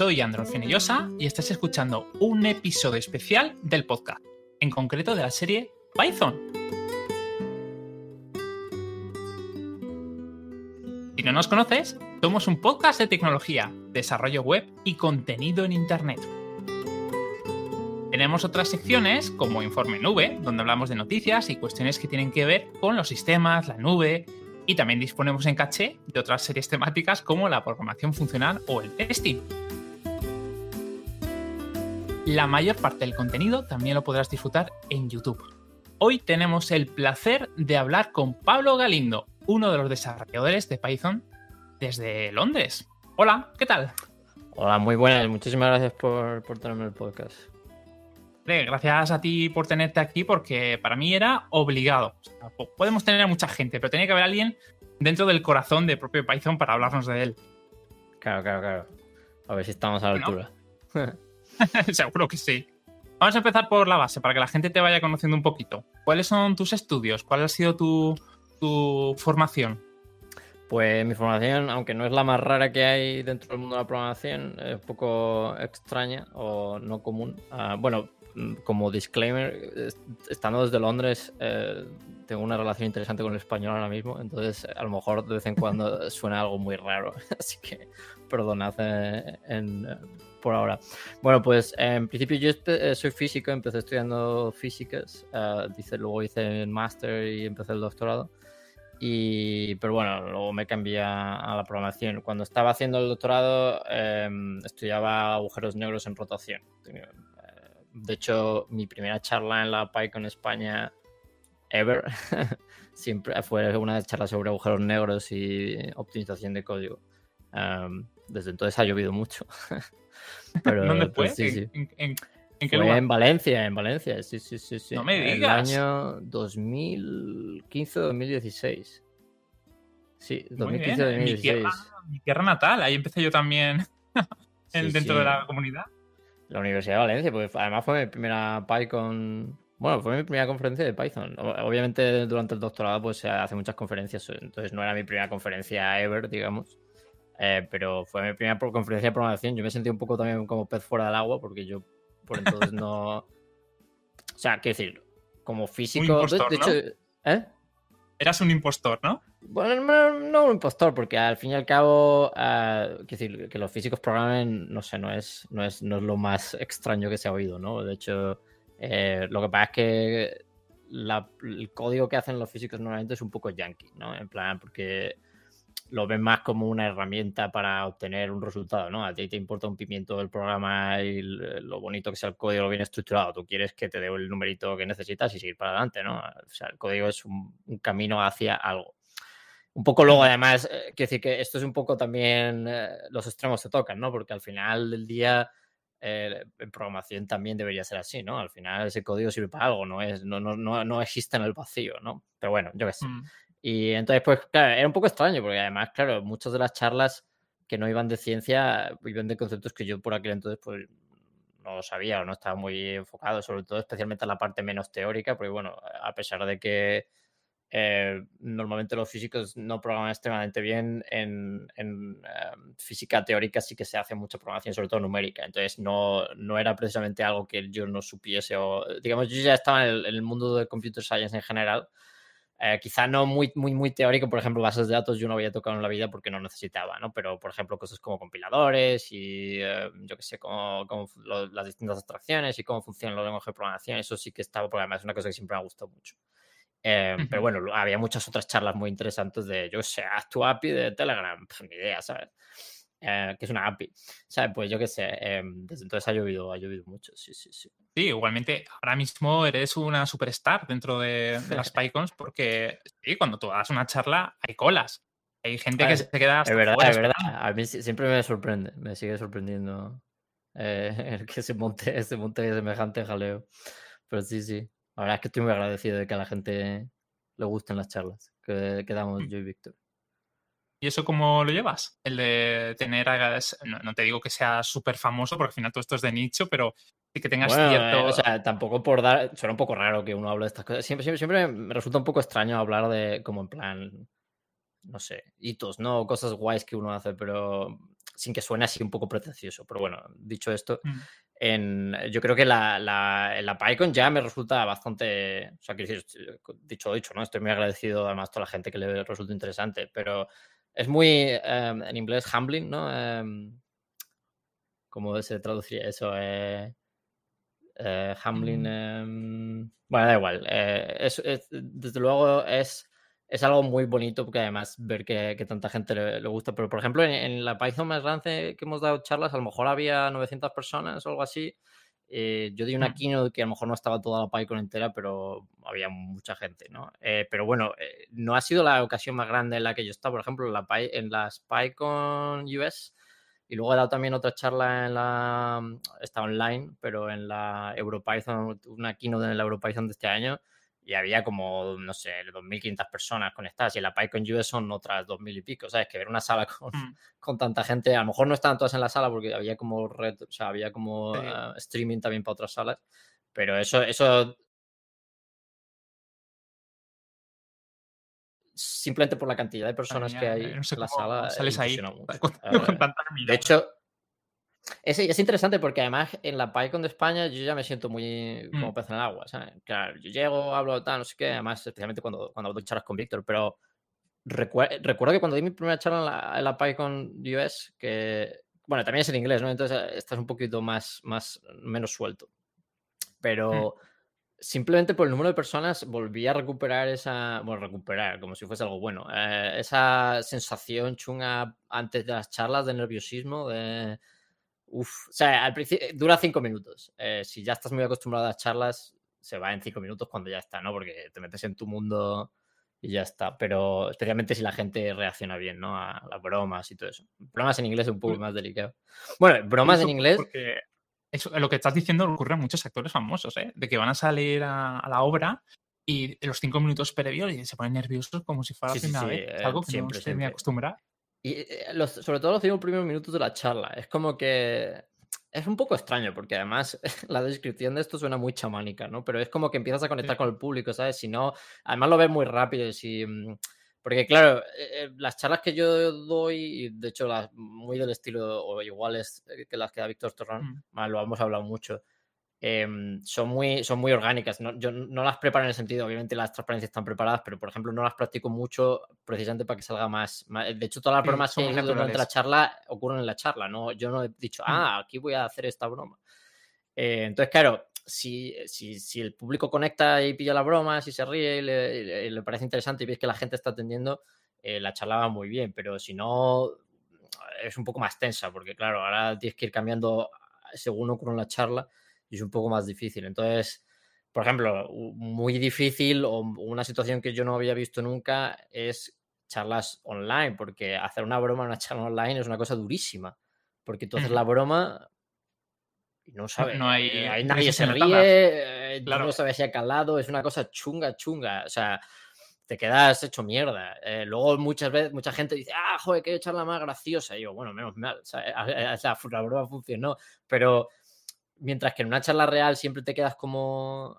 soy Andrés Finillosa y estás escuchando un episodio especial del podcast, en concreto de la serie Python. Si no nos conoces, somos un podcast de tecnología, desarrollo web y contenido en Internet. Tenemos otras secciones como Informe Nube, donde hablamos de noticias y cuestiones que tienen que ver con los sistemas, la nube, y también disponemos en caché de otras series temáticas como la programación funcional o el testing. La mayor parte del contenido también lo podrás disfrutar en YouTube. Hoy tenemos el placer de hablar con Pablo Galindo, uno de los desarrolladores de Python desde Londres. Hola, ¿qué tal? Hola, muy buenas. Muchísimas gracias por, por tenerme el podcast. Gracias a ti por tenerte aquí porque para mí era obligado. podemos tener a mucha gente, pero tenía que haber alguien dentro del corazón de propio Python para hablarnos de él. Claro, claro, claro. A ver si estamos a la altura. Seguro que sí. Vamos a empezar por la base, para que la gente te vaya conociendo un poquito. ¿Cuáles son tus estudios? ¿Cuál ha sido tu, formación? Pues mi formación, aunque no es la más rara que hay dentro del mundo de la programación, es un poco extraña o no común. Ah, bueno, como disclaimer, estando desde Londres, eh, tengo una relación interesante con el español ahora mismo, entonces a lo mejor de vez en cuando suena algo muy raro, así que perdonad eh, en, por ahora. Bueno, pues en principio yo eh, soy físico, empecé estudiando físicas, uh, dice, luego hice el máster y empecé el doctorado. Y, pero bueno, luego me cambié a la programación. Cuando estaba haciendo el doctorado, em, estudiaba agujeros negros en rotación. Eh, de hecho, mi primera charla en la PyCon España ever siempre fue una charla sobre agujeros negros y optimización de código. Em, desde entonces ha llovido mucho. ¿Dónde fue? Pues, sí, sí. ¿En, qué lugar? En Valencia, en Valencia, sí, sí, sí. sí. No me digas. El año 2015-2016. Sí, 2015-2016. Mi, tierra natal, ahí empecé yo también dentro de la comunidad. La Universidad de Valencia, pues además fue mi primera Python. Bueno, fue mi primera conferencia de Python. Obviamente durante el doctorado pues se hace muchas conferencias, entonces no era mi primera conferencia ever, digamos. Eh, pero fue mi primera conferencia de programación. Yo me sentí un poco también como pez fuera del agua porque yo por entonces no. O sea, quiero decir, como físico. de, hecho, ¿eh? Eras un impostor, ¿no? Bueno, no, un impostor, porque al fin y al cabo, uh, quiero decir, que los físicos programen, no sé, no es, no es, no es lo más extraño que se ha oído, ¿no? De hecho, eh, lo que pasa es que el código que hacen los físicos normalmente es un poco yankee, ¿no? En plan, porque lo ven más como una herramienta para obtener un resultado, ¿no? A ti te importa un pimiento del programa y lo bonito que sea el código, lo bien estructurado. Tú quieres que te dé el numerito que necesitas y seguir para adelante, ¿no? O sea, el código es un, camino hacia algo. Un poco luego, además, eh, quiero decir que esto es un poco también eh, los extremos se tocan, ¿no? Porque al final del día eh, en programación también debería ser así, ¿no? Al final ese código sirve para algo, no, es, no, no, no, no existe en el vacío, ¿no? Pero bueno, yo qué sé. Mm. Y entonces, pues, claro, era un poco extraño, porque además, claro, muchas de las charlas que no iban de ciencia iban de conceptos que yo por aquel entonces, pues, no sabía o no estaba muy enfocado, sobre todo especialmente en la parte menos teórica, porque bueno, a pesar de que eh, normalmente los físicos no programan extremadamente bien, en, en em, física teórica sí que se hace mucha programación, sobre todo numérica, entonces no, no era precisamente algo que yo no supiese o, digamos, yo ya estaba en el, en el mundo de computer science en general, eh, quizá no muy, muy, muy teórico, por ejemplo, bases de datos yo no había tocado en la vida porque no necesitaba, ¿no? Pero, por ejemplo, cosas como compiladores y, eh, yo qué sé, como, las distintas abstracciones y cómo funcionan los lenguajes de programación, eso sí que estaba, porque además es una cosa que siempre me ha gustado mucho. Eh, pero bueno, había muchas otras charlas muy interesantes de, yo sé, haz tu API de Telegram, pues ni idea, ¿sabes? Que es una API. ¿Sabes? Pues yo qué sé, desde entonces ha llovido, ha llovido mucho, sí, sí, sí. Sí, igualmente, ahora mismo eres una superstar dentro de, las PyCons porque sí, cuando tú das una charla hay colas. Hay gente que se queda hasta Es verdad, es verdad. A mí siempre me sorprende, me sigue sorprendiendo eh, el que se monte, se monte semejante jaleo. Pero sí, sí. La verdad es que estoy muy agradecido de que a la gente le gusten las charlas que, que damos mm. yo y Víctor. ¿Y eso cómo lo llevas? El de tener, no, te digo que sea súper famoso, porque al final todo esto es de nicho, pero sí que tengas cierto... Eh, o sea, tampoco por dar... Suena un poco raro que uno hable de estas cosas. Siempre, siempre, siempre me resulta un poco extraño hablar de, como en plan, no sé, hitos, ¿no? Cosas guays que uno hace, pero sin que suene así un poco pretencioso. Pero bueno, dicho esto, Mm. en, yo creo que la, la, la PyCon ya me resulta bastante, o sea, que decir, dicho dicho, ¿no? Estoy muy agradecido además a toda la gente que le resulta interesante, pero es muy, em, en inglés, humbling, ¿no? Em, ¿Cómo se traduciría eso? Eh, eh, humbling, Mm. em, bueno, da igual. eh, es- es- desde luego es, es algo muy bonito porque además ver que, que tanta gente le, le gusta. Pero, por ejemplo, en, en la Python más grande que hemos dado charlas, a lo mejor había 900 personas o algo así. Eh, yo di una Mm. keynote que a lo mejor no estaba toda la PyCon entera, pero había mucha gente, ¿no? Eh, pero bueno, eh, no ha sido la ocasión más grande en la que yo estaba. Por ejemplo, en, la Py- en las PyCon US y luego he dado también otra charla en la. Está online, pero en la EuroPython, una keynote en la EuroPython de este año. Y había como, no sé, 2.500 personas conectadas. Y en la PyCon US son otras 2.000 y pico. ¿Sabes? Que ver una sala con, Mm. con tanta gente. A lo mejor no estaban todas en la sala porque había como red, o sea, había como Sí. eh, streaming también para otras salas. Pero eso, eso simplemente por la cantidad de personas que hay eh, no sé en la cómo sala sales ahí con, Eh, con tanta de hecho, es, es interesante porque además en la PyCon de España yo ya me siento muy como Mm. pez en el agua, ¿sabes? Claro, yo llego, hablo tal, no sé qué, además especialmente cuando, cuando doy charlas con Víctor, pero recue- recuerdo que cuando di mi primera charla en la, en la PyCon US, que, bueno, también es en inglés, ¿no? Entonces eh, estás un poquito más, más, menos suelto. Pero simplemente por el número de personas volví a recuperar esa, bueno, recuperar, como si fuese algo bueno, eh, esa sensación chunga antes de las charlas de nerviosismo, de... Uf, o sea, al principio dura cinco minutos. Eh, si ya estás muy acostumbrado a las charlas, se va en cinco minutos cuando ya está, ¿no? Porque te metes en tu mundo y ya está. Pero especialmente si la gente reacciona bien, ¿no? A las bromas y todo eso. Bromas en inglés es un poco más delicado. Bueno, bromas en inglés. Porque eso, lo que estás diciendo ocurre a muchos actores famosos, ¿eh? De que van a salir a, a la obra y en los cinco minutos previos se ponen nerviosos como si fuera la sí, primera sí, vez. Eh, algo que siempre, no estoy muy siempre. Y eh, los- sobre todo los cinco primeros minutos de la charla. Es como que es un poco extraño porque además la descripción de esto suena muy chamánica, ¿no? Pero es como que empiezas a conectar Sí. con el público, ¿sabes? Si no, además lo ves muy rápido. y Si, mm, porque claro, eh, eh, las charlas que yo doy, y de hecho las muy del estilo o iguales eh, que las que da Víctor Torrón, Mm. más lo hemos hablado mucho. Em, son, muy, son muy orgánicas. ¿no? Yo no las preparo en el sentido, obviamente las transparencias están preparadas, pero por ejemplo no las practico mucho precisamente para que salga más. más- de hecho, todas las Sí, bromas son que hecho durante la naturales. charla ocurren en la charla. ¿no? Yo no he dicho, Mm. ah, aquí voy a hacer esta broma. Eh, entonces, claro, si, si, si el público conecta y pilla la broma, si se ríe y le- y le parece interesante y ves que la gente está atendiendo, eh, la charla va muy bien, pero si no, es un poco más tensa, porque claro, ahora tienes que ir cambiando según ocurre en la charla y es un poco más difícil. Entonces, por ejemplo, muy difícil o una situación que yo no había visto nunca es charlas online, porque hacer una broma en una charla online es una cosa durísima, porque tú haces la broma y no sabes, no hay- eh, ahí de nadie eso se ríe, eh, Claro. no sabes si ha calado, es una cosa chunga, chunga, o sea, te quedas hecho mierda. Eh, luego muchas veces, mucha gente dice, ah, joder, que charla más graciosa. Y yo, bueno, menos mal, o sea, a- a- la, la broma funcionó, pero mientras que en una charla real siempre te quedas como...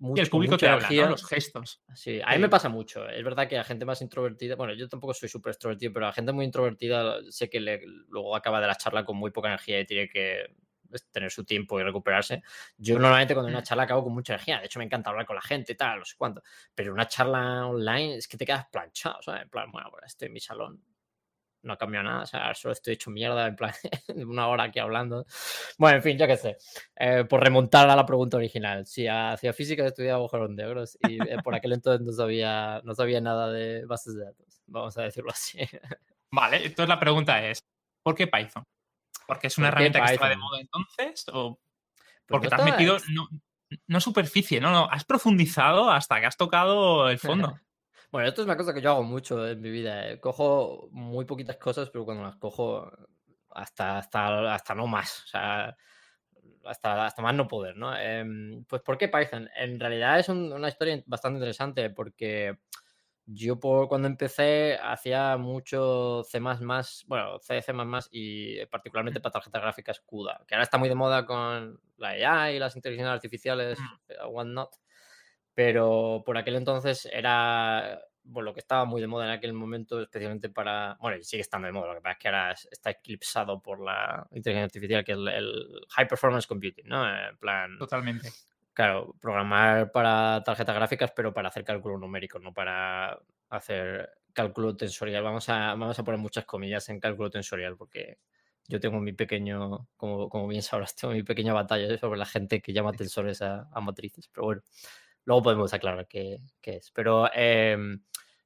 Y mucho- el con público mucha te habla, ¿no? energía. Los gestos. Sí, a mí Sí. me pasa mucho. Es verdad que a gente más introvertida, bueno, yo tampoco soy súper extrovertido, pero a gente muy introvertida sé que le- luego acaba de la charla con muy poca energía y tiene que pues, tener su tiempo y recuperarse. Yo normalmente cuando en una charla acabo con mucha energía. De hecho, me encanta hablar con la gente, tal, no sé cuánto. Pero una charla online es que te quedas planchado, ¿sabes? En plan, bueno, pues estoy en mi salón. No ha cambiado nada, o sea, solo estoy hecho mierda, en plan, una hora aquí hablando. Bueno, en fin, yo qué sé. Eh, por remontar a la pregunta original. Si hacía física estudiaba agujeros negros y eh, por aquel entonces no sabía, no sabía nada de bases de datos, vamos a decirlo así. Vale, entonces la pregunta es, ¿por qué Python? ¿Porque es una ¿Por herramienta que estaba de moda entonces? ¿O Pues porque no te has metido, no, no superficie, no, no, has profundizado hasta que has tocado el fondo? Bueno, esto es una cosa que yo hago mucho en mi vida. eh. Cojo muy poquitas cosas, pero cuando las cojo hasta, hasta, hasta no más. O sea, hasta, hasta más no poder, ¿no? Em, pues ¿por qué Python? En realidad es un- una historia bastante interesante porque yo por, cuando empecé hacía mucho C++, bueno, C, C++ y particularmente para tarjetas gráficas CUDA, que ahora está muy de moda con la AI y las inteligencias artificiales, Mm. eh, whatnot pero por aquel entonces era bueno, lo que estaba muy de moda en aquel momento, especialmente para, bueno, y sigue estando de moda, lo que pasa es que ahora está eclipsado por la inteligencia artificial, que es el, High Performance Computing, ¿no? En plan... Totalmente. Claro, programar para tarjetas gráficas, pero para hacer cálculo numérico, no para hacer cálculo tensorial. Vamos a, vamos a poner muchas comillas en cálculo tensorial, porque yo tengo mi pequeño, como, como bien sabrás, tengo mi pequeña batalla sobre la gente que llama tensores a, matrices. Pero bueno, luego podemos aclarar qué, qué es. Pero em,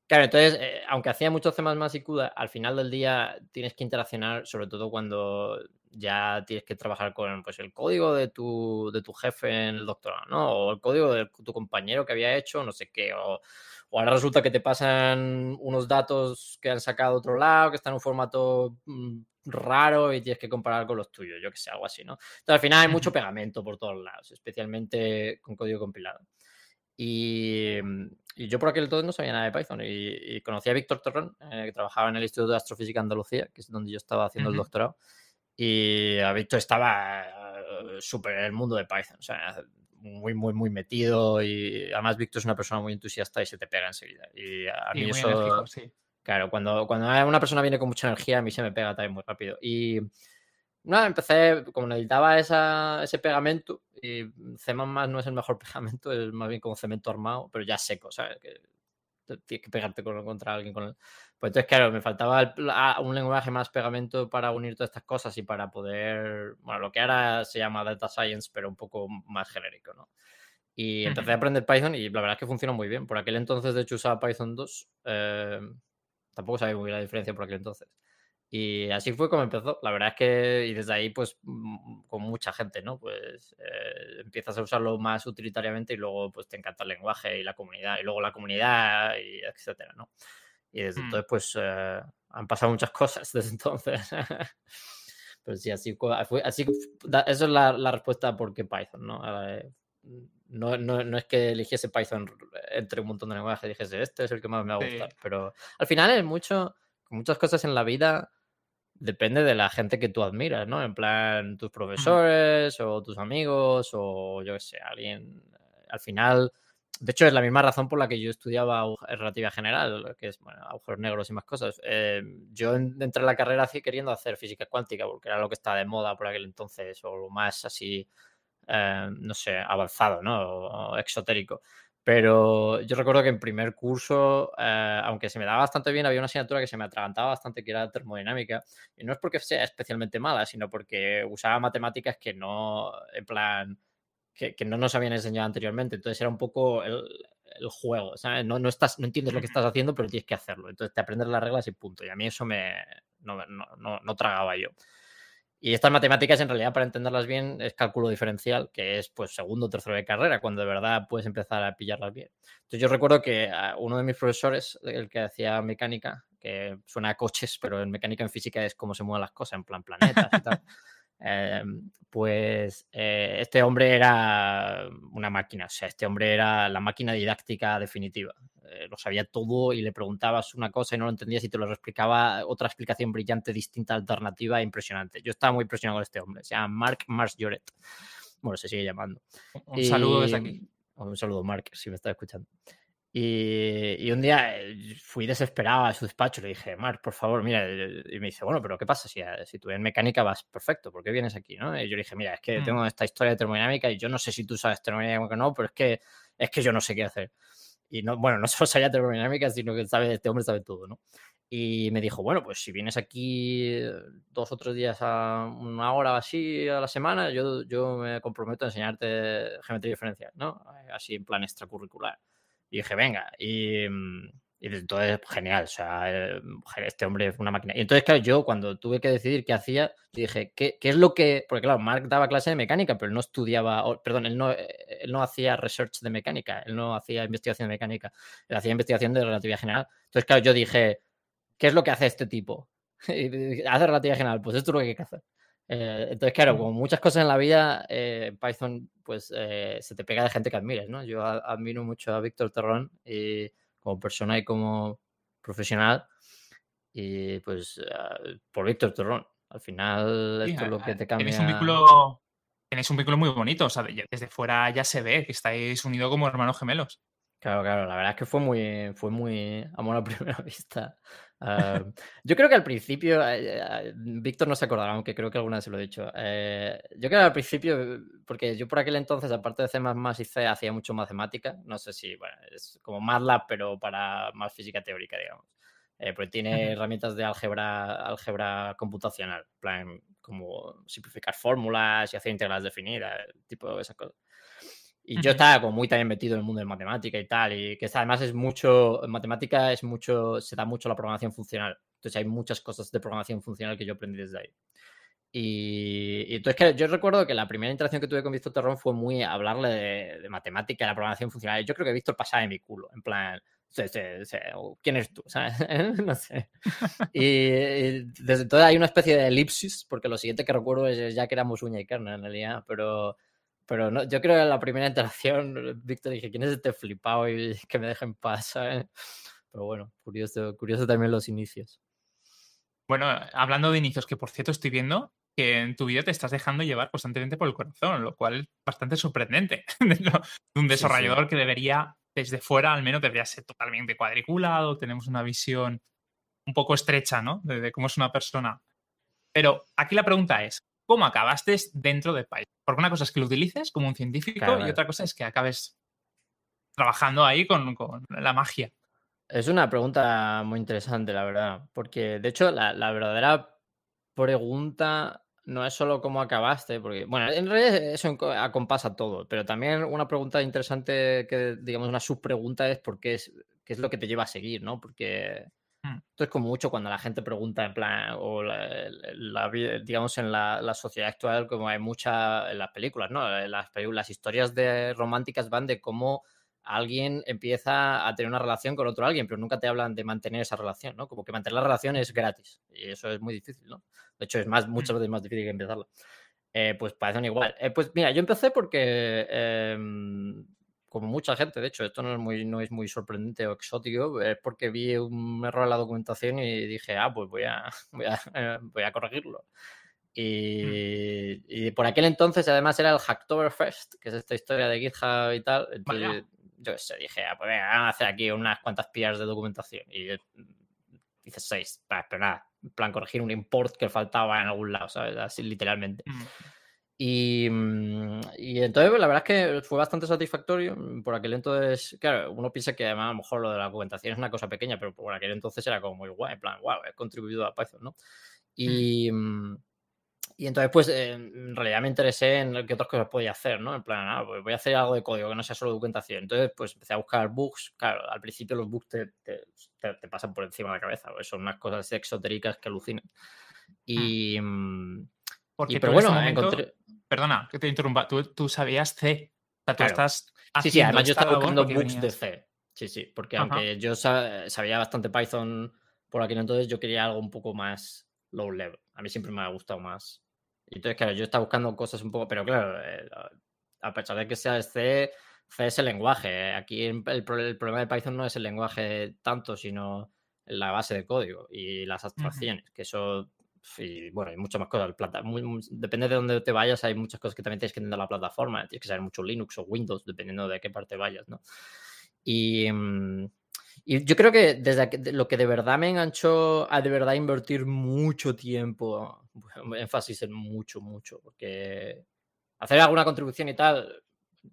claro, entonces, eh, aunque hacía muchos temas más y CUDA, al final del día tienes que interaccionar, sobre todo cuando ya tienes que trabajar con pues, el código de tu, de tu jefe en el doctorado, ¿no? O el código de tu compañero que había hecho, no sé qué, o o ahora resulta que te pasan unos datos que han sacado de otro lado, que están en un formato mm, raro y tienes que comparar con los tuyos, yo que sé, algo así, ¿no? Entonces al final hay mucho pegamento por todos lados, especialmente con código compilado. Y, yo por aquel entonces no sabía nada de Python y, conocí a Víctor Torrón, eh, que trabajaba en el Instituto de Astrofísica Andalucía, que es donde yo estaba haciendo el doctorado. Y a Víctor estaba eh, súper en el mundo de Python. O sea, muy, muy, muy metido y además Víctor es una persona muy entusiasta y se te pega enseguida. Y a mí eso... Claro, cuando, cuando una persona viene con mucha energía, a mí se me pega también muy rápido. Y nada, empecé, como necesitaba esa, ese pegamento, y C no es el mejor pegamento, es más bien como cemento armado, pero ya seco, ¿sabes? Que tienes que pegarte contra alguien con él. Pues entonces, claro, me faltaba un lenguaje más pegamento para unir todas estas cosas y para poder, bueno, lo que ahora se llama data science, pero un poco más genérico, ¿no? Y empecé a aprender Python y la verdad es que funciona muy bien. Por aquel entonces, de hecho, usaba Python 2. Eh, tampoco sabía muy bien la diferencia por aquel entonces. Y así fue como empezó. La verdad es que, y desde ahí, pues, mm, con mucha gente, ¿no? Pues eh, empiezas a usarlo más utilitariamente y luego, pues, te encanta el lenguaje y la comunidad, y luego la comunidad, y etcétera, ¿no? Y desde mm. entonces, pues, eh, han pasado muchas cosas desde entonces. Pero sí, así, así eso es la, la, respuesta por qué Python, ¿no? No, no, no, es que eligiese Python entre un montón de lenguajes, dijese, este es el que más me va a gustar. Pero al final es mucho, muchas cosas en la vida depende de la gente que tú admiras, ¿no? En plan, tus profesores o tus amigos o yo qué sé, alguien. Al final, de hecho, es la misma razón por la que yo estudiaba relatividad general, que es bueno, agujeros negros y más cosas. Eh, yo entré en la carrera así queriendo hacer física cuántica, porque era lo que estaba de moda por aquel entonces, o lo más así, eh, no sé, avanzado, ¿no? O exotérico. Pero yo recuerdo que en primer curso, eh, aunque se me daba bastante bien, había una asignatura que se me atragantaba bastante, que era termodinámica. Y no es porque sea especialmente mala, sino porque usaba matemáticas que no, en plan, que, no nos habían enseñado anteriormente. Entonces era un poco el, juego, ¿sabes? No, no, estás, no entiendes lo que estás haciendo, pero tienes que hacerlo. Entonces te aprendes las reglas y punto. Y a mí eso me no, no, no tragaba yo. Y estas matemáticas, en realidad, para entenderlas bien, es cálculo diferencial, que es pues segundo o tercero de carrera, cuando de verdad puedes empezar a pillarlas bien. Entonces yo recuerdo que uno de mis profesores, el que hacía mecánica, que suena a coches, pero en mecánica en física es cómo se mueven las cosas, en plan planetas y tal. Em, pues eh, este hombre era una máquina, o sea, este hombre era la máquina didáctica definitiva. Eh, lo sabía todo y le preguntabas una cosa y no lo entendías y te lo explicaba otra explicación brillante, distinta, alternativa, impresionante. Yo estaba muy impresionado con este hombre, se llama Mark Mars Joret. Bueno, se sigue llamando. Un saludo desde aquí. Un saludo, Mark, si me está escuchando. Y, un día eh, fui desesperado a su despacho y le dije, Mark, por favor, mira, y me dice, bueno, pero ¿qué pasa si, eh, si tú en mecánica vas perfecto? ¿Por qué vienes aquí? ¿no? Y yo le dije, mira, es que mm. tengo esta historia de termodinámica y yo no sé si tú sabes termodinámica o no, pero es que, es que yo no sé qué hacer. Y no, bueno, no solo sabía termodinámica, sino que sabe, este hombre sabe todo, ¿no? Y me dijo, bueno, pues si vienes aquí dos o tres días a una hora o así a la semana, yo, yo me comprometo a enseñarte geometría diferencial, ¿no? Así en plan extracurricular. Y dije, venga, y, mm, entonces, genial, o sea, eh, este hombre es una máquina. Y entonces, claro, yo cuando tuve que decidir qué hacía, dije, ¿qué, ¿qué, es lo que...? Porque claro, Mark daba clase de mecánica, pero él no estudiaba, perdón, él no, él no hacía research de mecánica, él no hacía investigación de mecánica, él hacía investigación de relatividad general. Entonces, claro, yo dije, ¿qué es lo que hace este tipo? hace relatividad general, pues esto es lo que hay que hacer. Eh, entonces, claro, como muchas cosas en la vida, eh, Python, pues eh, se te pega de gente que admires, ¿no? Yo admiro mucho a Víctor Terrón y, como persona y como profesional. Y pues por Víctor Terrón. Al final, esto es lo que te cambia. Tenéis un vínculo, tenéis un vínculo muy bonito. O sea, desde fuera ya se ve que estáis unidos como hermanos gemelos. Claro, claro, la verdad es que fue muy, fue muy amor a primera vista. Ah, yo creo que al principio, eh, eh, Víctor no se acordará, aunque creo que alguna vez se lo he dicho. Eh, yo creo que al principio, porque yo por aquel entonces, aparte de C y C, hacía mucho matemática. No sé si, bueno, es como MATLAB, pero para más física teórica, digamos. porque tiene herramientas de álgebra, álgebra computacional, plan, como simplificar fórmulas y hacer integrales definidas, tipo de esas cosas. Y yo estaba como muy también metido en el mundo de matemática y tal, y que además es mucho, en matemática es mucho, se da mucho la programación funcional. Entonces hay muchas cosas de programación funcional que yo aprendí desde ahí. Y, entonces que yo recuerdo que la primera interacción que tuve con Víctor Terrón fue muy hablarle de, matemática y la programación funcional. Yo creo que Víctor pasaba de mi culo, en plan, ¿quién eres tú? no sé. Y, desde entonces hay una especie de elipsis, porque lo siguiente que recuerdo es ya que éramos uña y carne en realidad, pero pero no, yo creo que en la primera interacción, Víctor dije, ¿quién es este flipado? Y que me dejen pasar. Pero bueno, curioso, curioso también los inicios. Bueno, hablando de inicios, que por cierto estoy viendo que en tu vídeo te estás dejando llevar constantemente por el corazón, lo cual es bastante sorprendente. de un desarrollador que debería, desde fuera al menos, debería ser totalmente cuadriculado. Tenemos una visión un poco estrecha, ¿no? De, de cómo es una persona. Pero aquí la pregunta es, cómo acabaste dentro de Python. Porque una cosa es que lo utilices como un científico y otra cosa es que acabes trabajando ahí con, la magia. Es una pregunta muy interesante, la verdad, porque de hecho la, verdadera pregunta no es solo cómo acabaste, porque, bueno, en realidad eso acompasa todo, pero también una pregunta interesante que, digamos, una subpregunta es por qué es, qué es lo que te lleva a seguir, ¿no? Porque. Esto es como mucho cuando la gente pregunta en plan, o la, digamos en la, sociedad actual, como hay muchas en las películas, ¿no? Las, las historias de románticas van de cómo alguien empieza a tener una relación con otro alguien, pero nunca te hablan de mantener esa relación, ¿no? Como que mantener la relación es gratis y eso es muy difícil, ¿no? De hecho, es más, muchas mm. veces más difícil que empezarla. Eh, pues parecen igual. Eh, pues mira, yo empecé porque em, como mucha gente, de hecho, esto no es muy, no es muy sorprendente o exótico, es porque vi un error en la documentación y dije, ah, pues voy a, voy a, eh, corregirlo. Mm. Y, por aquel entonces, además, era el Hacktoberfest, que es esta historia de GitHub y tal. Entonces, yo sé, dije, ah, pues venga, vamos a hacer aquí unas cuantas pillas de documentación. Y hice seis, pero nada, en plan corregir un import que faltaba en algún lado, ¿sabes? Así literalmente. Mm. Mm, y, entonces la verdad es que fue bastante satisfactorio. Mm, por aquel entonces, claro, uno piensa que además a lo mejor lo de la documentación es una cosa pequeña, pero por aquel entonces era como muy guay, en plan, wow, he contribuido a Python, ¿no? Hmm. Y, mm, y entonces, pues, eh, en realidad me interesé en qué otras cosas podía hacer, ¿no? En plan, ah, pues voy a hacer algo de código que no sea solo documentación. Entonces, pues empecé a buscar bugs. Claro, al principio los bugs te, te, pasan por encima de la cabeza, pues, son unas cosas exotéricas que alucinan. Y. Porque pero bueno, encontré perdona, que te interrumpa, tú, sabías C. O sea, tú estás. Sí, sí, además yo estaba buscando bugs de C. Sí, sí, porque aunque yo sabía bastante Python por aquí entonces, yo quería algo un poco más low level. A mí siempre me ha gustado más. Y entonces, claro, yo estaba buscando cosas un poco, pero claro, eh, a pesar de que sea C, C es el lenguaje. Aquí el, el, problema de Python no es el lenguaje tanto, sino la base de código y las abstracciones, que eso y bueno, hay muchas más cosas. Plata, depende de dónde te vayas, hay muchas cosas que también tienes que entender la plataforma. Tienes que saber mucho Linux o Windows, dependiendo de qué parte vayas, ¿no? Y, mm, y yo creo que desde lo que de verdad me enganchó a de verdad invertir mucho tiempo, énfasis en mucho, mucho, porque hacer alguna contribución y tal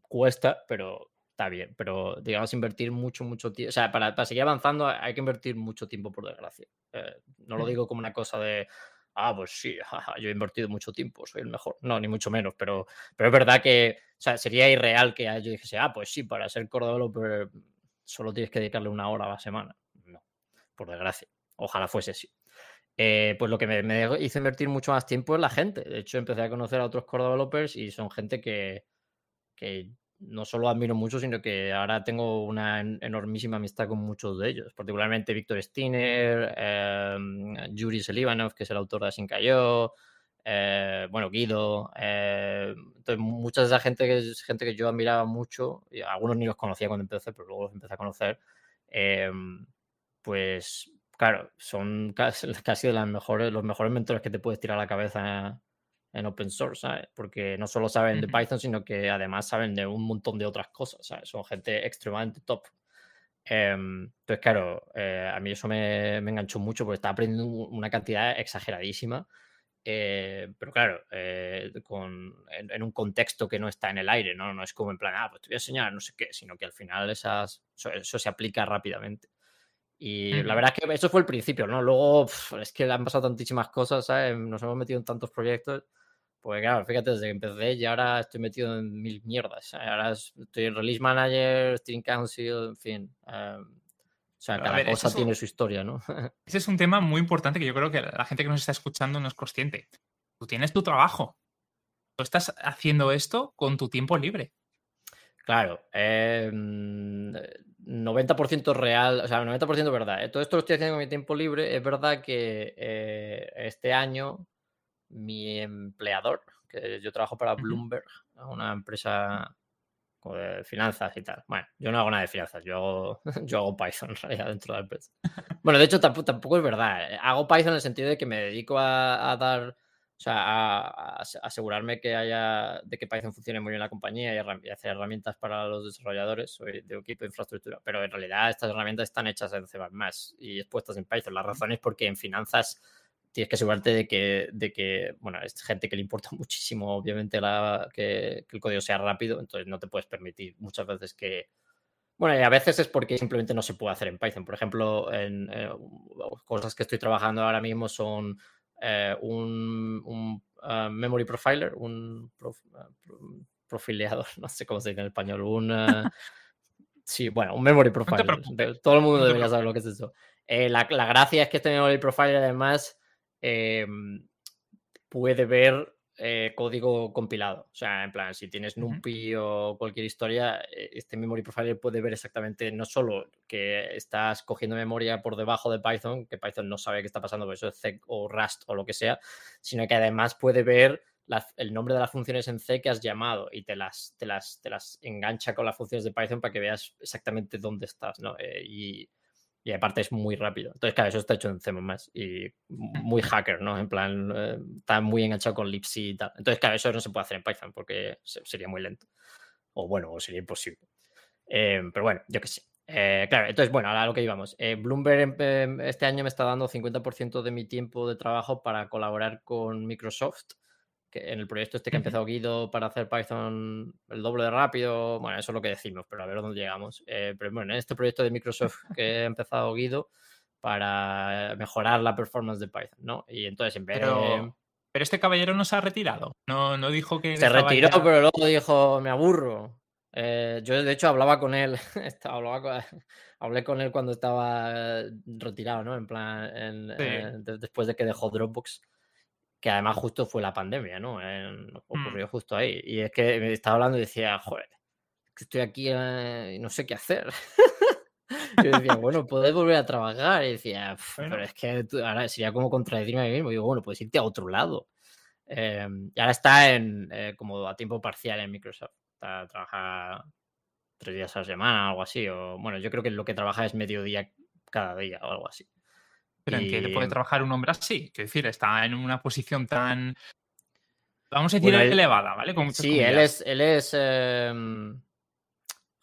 cuesta, pero está bien. Pero digamos, invertir mucho, mucho tiempo. O sea, para, para, seguir avanzando hay que invertir mucho tiempo, por desgracia. Eh, no lo digo como una cosa de ah, pues sí, yo he invertido mucho tiempo, soy el mejor. No, ni mucho menos, pero, pero es verdad que o sea, sería irreal que yo dijese, ah, pues sí, para ser developer solo tienes que dedicarle una hora a la semana. No, por desgracia. Ojalá fuese así. Eh, pues lo que me, me, hizo invertir mucho más tiempo es la gente. De hecho, empecé a conocer a otros core developers y son gente que, que no solo admiro mucho, sino que ahora tengo una enormísima amistad con muchos de ellos, particularmente Víctor Steiner, eh, Yuri Selivanov, que es el autor de Asincayo, eh, bueno, Guido. Eh, entonces, mucha de esa gente que es gente que yo admiraba mucho, y algunos ni los conocía cuando empecé, pero luego los empecé a conocer, eh, pues claro, son casi, casi de las mejores, los mejores mentores que te puedes tirar a la cabeza en open source, ¿sabes? Porque no solo saben de Python, sino que además saben de un montón de otras cosas, ¿sabes? Son gente extremadamente top. Em, entonces, claro, eh, a mí eso me, enganchó mucho porque estaba aprendiendo una cantidad exageradísima. Eh, pero claro, eh, con, en, un contexto que no está en el aire, ¿no? No es como en plan, ah, pues te voy a enseñar no sé qué, sino que al final esas, eso, se aplica rápidamente. Y la verdad es que eso fue el principio, ¿no? Luego es que han pasado tantísimas cosas, ¿sabes? Nos hemos metido en tantos proyectos pues claro, fíjate, desde que empecé y ahora estoy metido en mil mierdas. Ahora estoy en Release Manager, Steam Council, en fin. Em, o sea, cada cosa tiene su historia, ¿no? ese es un tema muy importante que yo creo que la gente que nos está escuchando no es consciente. Tú tienes tu trabajo. Tú estás haciendo esto con tu tiempo libre. Claro, 90% em, real, o sea, 90% verdad. ¿eh? Todo esto lo estoy haciendo con mi tiempo libre. Es verdad que eh, este año mi empleador, que yo trabajo para Bloomberg, una empresa de finanzas y tal. Bueno, yo no hago nada de finanzas, yo hago, yo hago Python dentro de la empresa. Bueno, de hecho tampoco, es verdad. ¿eh? Hago Python en el sentido de que me dedico a, dar, o sea, a, asegurarme que haya, de que Python funcione muy bien en la compañía y, hacer herramientas para los desarrolladores, soy de equipo de infraestructura. Pero en realidad estas herramientas están hechas en C++ y expuestas en Python. La razón es porque en finanzas tienes que asegurarte de que, de que, bueno, es gente que le importa muchísimo, obviamente, la, que, el código sea rápido, entonces no te puedes permitir muchas veces que... Bueno, y a veces es porque simplemente no se puede hacer en Python. Por ejemplo, en eh, cosas que estoy trabajando ahora mismo son eh, un, ah, memory profiler, un ah, profileador, no sé cómo se dice en español, un... sí, bueno, un memory profiler. Todo el mundo debería saber lo que es eso. Eh, la, la, gracia es que este memory profiler además Em, puede ver eh, código compilado. O sea, en plan, si tienes NumPy o cualquier historia, eh, este Memory Profiler puede ver exactamente no solo que estás cogiendo memoria por debajo de Python, que Python no sabe qué está pasando, por eso es C o Rust o lo que sea, sino que además puede ver el nombre de las funciones en C que has llamado y te las, te las, te las engancha con las funciones de Python para que veas exactamente dónde estás, ¿no? Eh, y y aparte es muy rápido. Entonces, claro, eso está hecho en C++ y muy hacker, ¿no? En plan, eh, está muy enganchado con libc y tal. Entonces, claro, eso no se puede hacer en Python porque sería muy lento. O bueno, o sería imposible. Eh, pero bueno, yo qué sé. Eh, claro, entonces, bueno, a lo que íbamos. Bloomberg em, em, este año me está dando 50% de mi tiempo de trabajo para colaborar con Microsoft que en el proyecto este que ha empezado Guido para hacer Python el doble de rápido, bueno, eso es lo que decimos, pero a ver dónde llegamos. Eh, pero bueno, en este proyecto de Microsoft que ha empezado Guido para mejorar la performance de Python, ¿no? Y entonces en vez pero, Pero este caballero no se ha retirado, no, no dijo que... Se retiró, pero luego dijo, me aburro. Eh, yo de hecho hablaba con él, hablaba hablé con él cuando estaba retirado, ¿no? En plan, después de que dejó Dropbox que además justo fue la pandemia, ¿no? Mm. ocurrió justo ahí. Y es que me estaba hablando y decía, joder, que estoy aquí eh, y no sé qué hacer. Yo decía, bueno, puedes volver a trabajar. Y decía, pero es que ahora sería como contradecirme a mí mismo. Y digo, bueno, puedes irte a otro lado. Em, y ahora está en eh, como a tiempo parcial en Microsoft. Está, trabaja tres días a la semana, algo así. O bueno, yo creo que lo que trabaja es mediodía cada día o algo así. Pero en qué puede trabajar un hombre así, quiero decir, está en una posición tan, vamos a decir, elevada, ¿vale? sí, él es, él es em,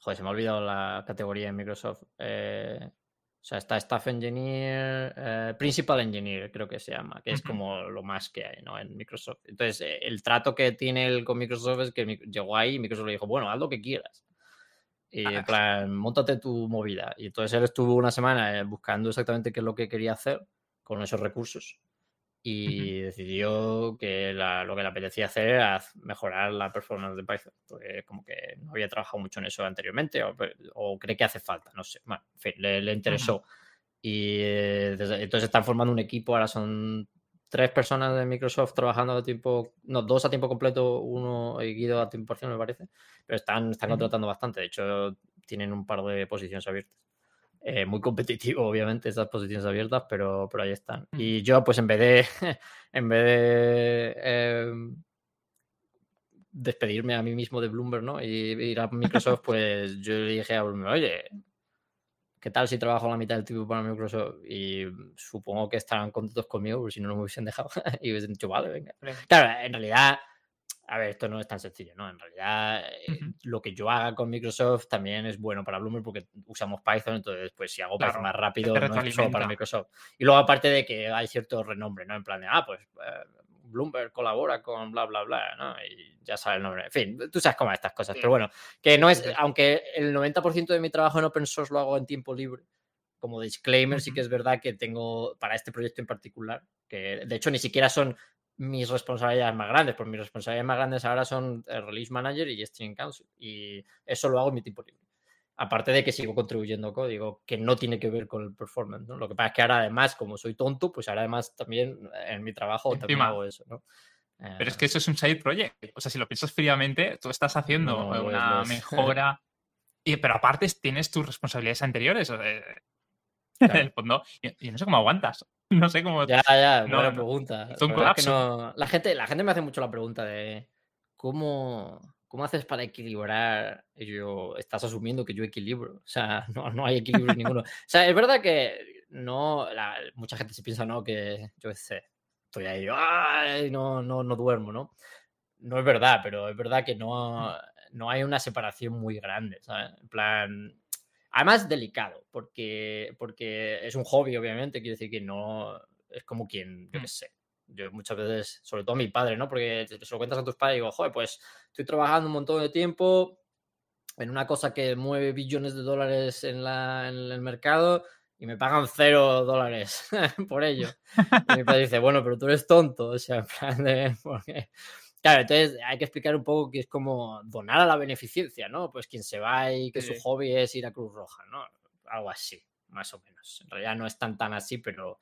joder, se me ha olvidado la categoría en Microsoft. Eh, o sea, está Staff Engineer, eh, Principal Engineer, creo que se llama, que es como lo más que hay, ¿no? En Microsoft. Entonces, el trato que tiene él con Microsoft es que llegó ahí y Microsoft le dijo, bueno, haz lo que quieras. Y en plan, montate tu movida. Y entonces él estuvo una semana eh, buscando exactamente qué es lo que quería hacer con esos recursos y decidió que lo que le apetecía hacer era mejorar la performance de Python, porque como que no había trabajado mucho en eso anteriormente o, cree que hace falta, no sé, bueno, en fin, le, interesó. Y eh, entonces están formando un equipo, ahora son tres personas de Microsoft trabajando a tiempo, no, dos a tiempo completo, uno y Guido a tiempo parcial, me parece, pero están, están contratando bastante, de hecho tienen un par de posiciones abiertas. Eh, muy competitivo, obviamente, esas posiciones abiertas, pero, pero ahí están. Y yo, pues en vez de, en vez de em, despedirme a mí mismo de Bloomberg, ¿no? Y ir a Microsoft, pues yo le dije a Bloomberg, oye, ¿qué tal si trabajo la mitad del tiempo para Microsoft? Y supongo que estarán contentos conmigo, porque si no, no me hubiesen dejado y hubiesen dicho, vale, venga. Claro, en realidad, a ver, esto no es tan sencillo, ¿no? En realidad, eh, lo que yo haga con Microsoft también es bueno para Bloomberg porque usamos Python, entonces, pues si hago Python más rápido, no es solo para Microsoft. Y luego, aparte de que hay cierto renombre, ¿no? En plan de, ah, pues eh, Bloomberg colabora con bla, bla, bla, ¿no? Y ya sabes el nombre. En fin, tú sabes cómo estas cosas. Pero bueno, que no es, aunque el 90% de mi trabajo en open source lo hago en tiempo libre, como disclaimer, sí que es verdad que tengo para este proyecto en particular, que de hecho ni siquiera son mis responsabilidades más grandes, pues mis responsabilidades más grandes ahora son el Release Manager y Stream Council. Y eso lo hago en mi tiempo libre. Aparte de que sigo contribuyendo código que no tiene que ver con el performance. ¿no? Lo que pasa es que ahora además, como soy tonto, pues ahora además también en mi trabajo también hago eso. ¿no? Pero es que eso es un side project. O sea, si lo piensas fríamente, tú estás haciendo una mejora. Y, pero aparte tienes tus responsabilidades anteriores. En el fondo. Y, no sé cómo aguantas. No sé cómo. Ya, ya, buena pregunta. La, gente, la gente me hace mucho la pregunta de cómo, cómo haces para equilibrar. Yo, estás asumiendo que yo equilibro. O sea, no, no hay equilibrio ninguno. O sea, es verdad que no. mucha gente se piensa, ¿no? Que yo sé, estoy ahí, ¡ay! No, no, no duermo, ¿no? No es verdad, pero es verdad que no, no hay una separación muy grande, ¿sabes? En plan Además, delicado, porque, porque es un hobby, obviamente, quiere decir que no es como quien, yo qué mm. sé. Yo muchas veces, sobre todo a mi padre, ¿no? Porque te, se lo cuentas a tus padres y digo, joder, pues estoy trabajando un montón de tiempo en una cosa que mueve billones de dólares en, la, en el mercado y me pagan cero dólares por ello. Y mi padre dice, bueno, pero tú eres tonto, o sea, en plan de, porque Claro, entonces hay que explicar un poco que es como donar a la beneficencia, ¿no? Pues quien se va y que su hobby es ir a Cruz Roja, ¿no? Algo así, más o menos. En realidad no es tan tan así, pero...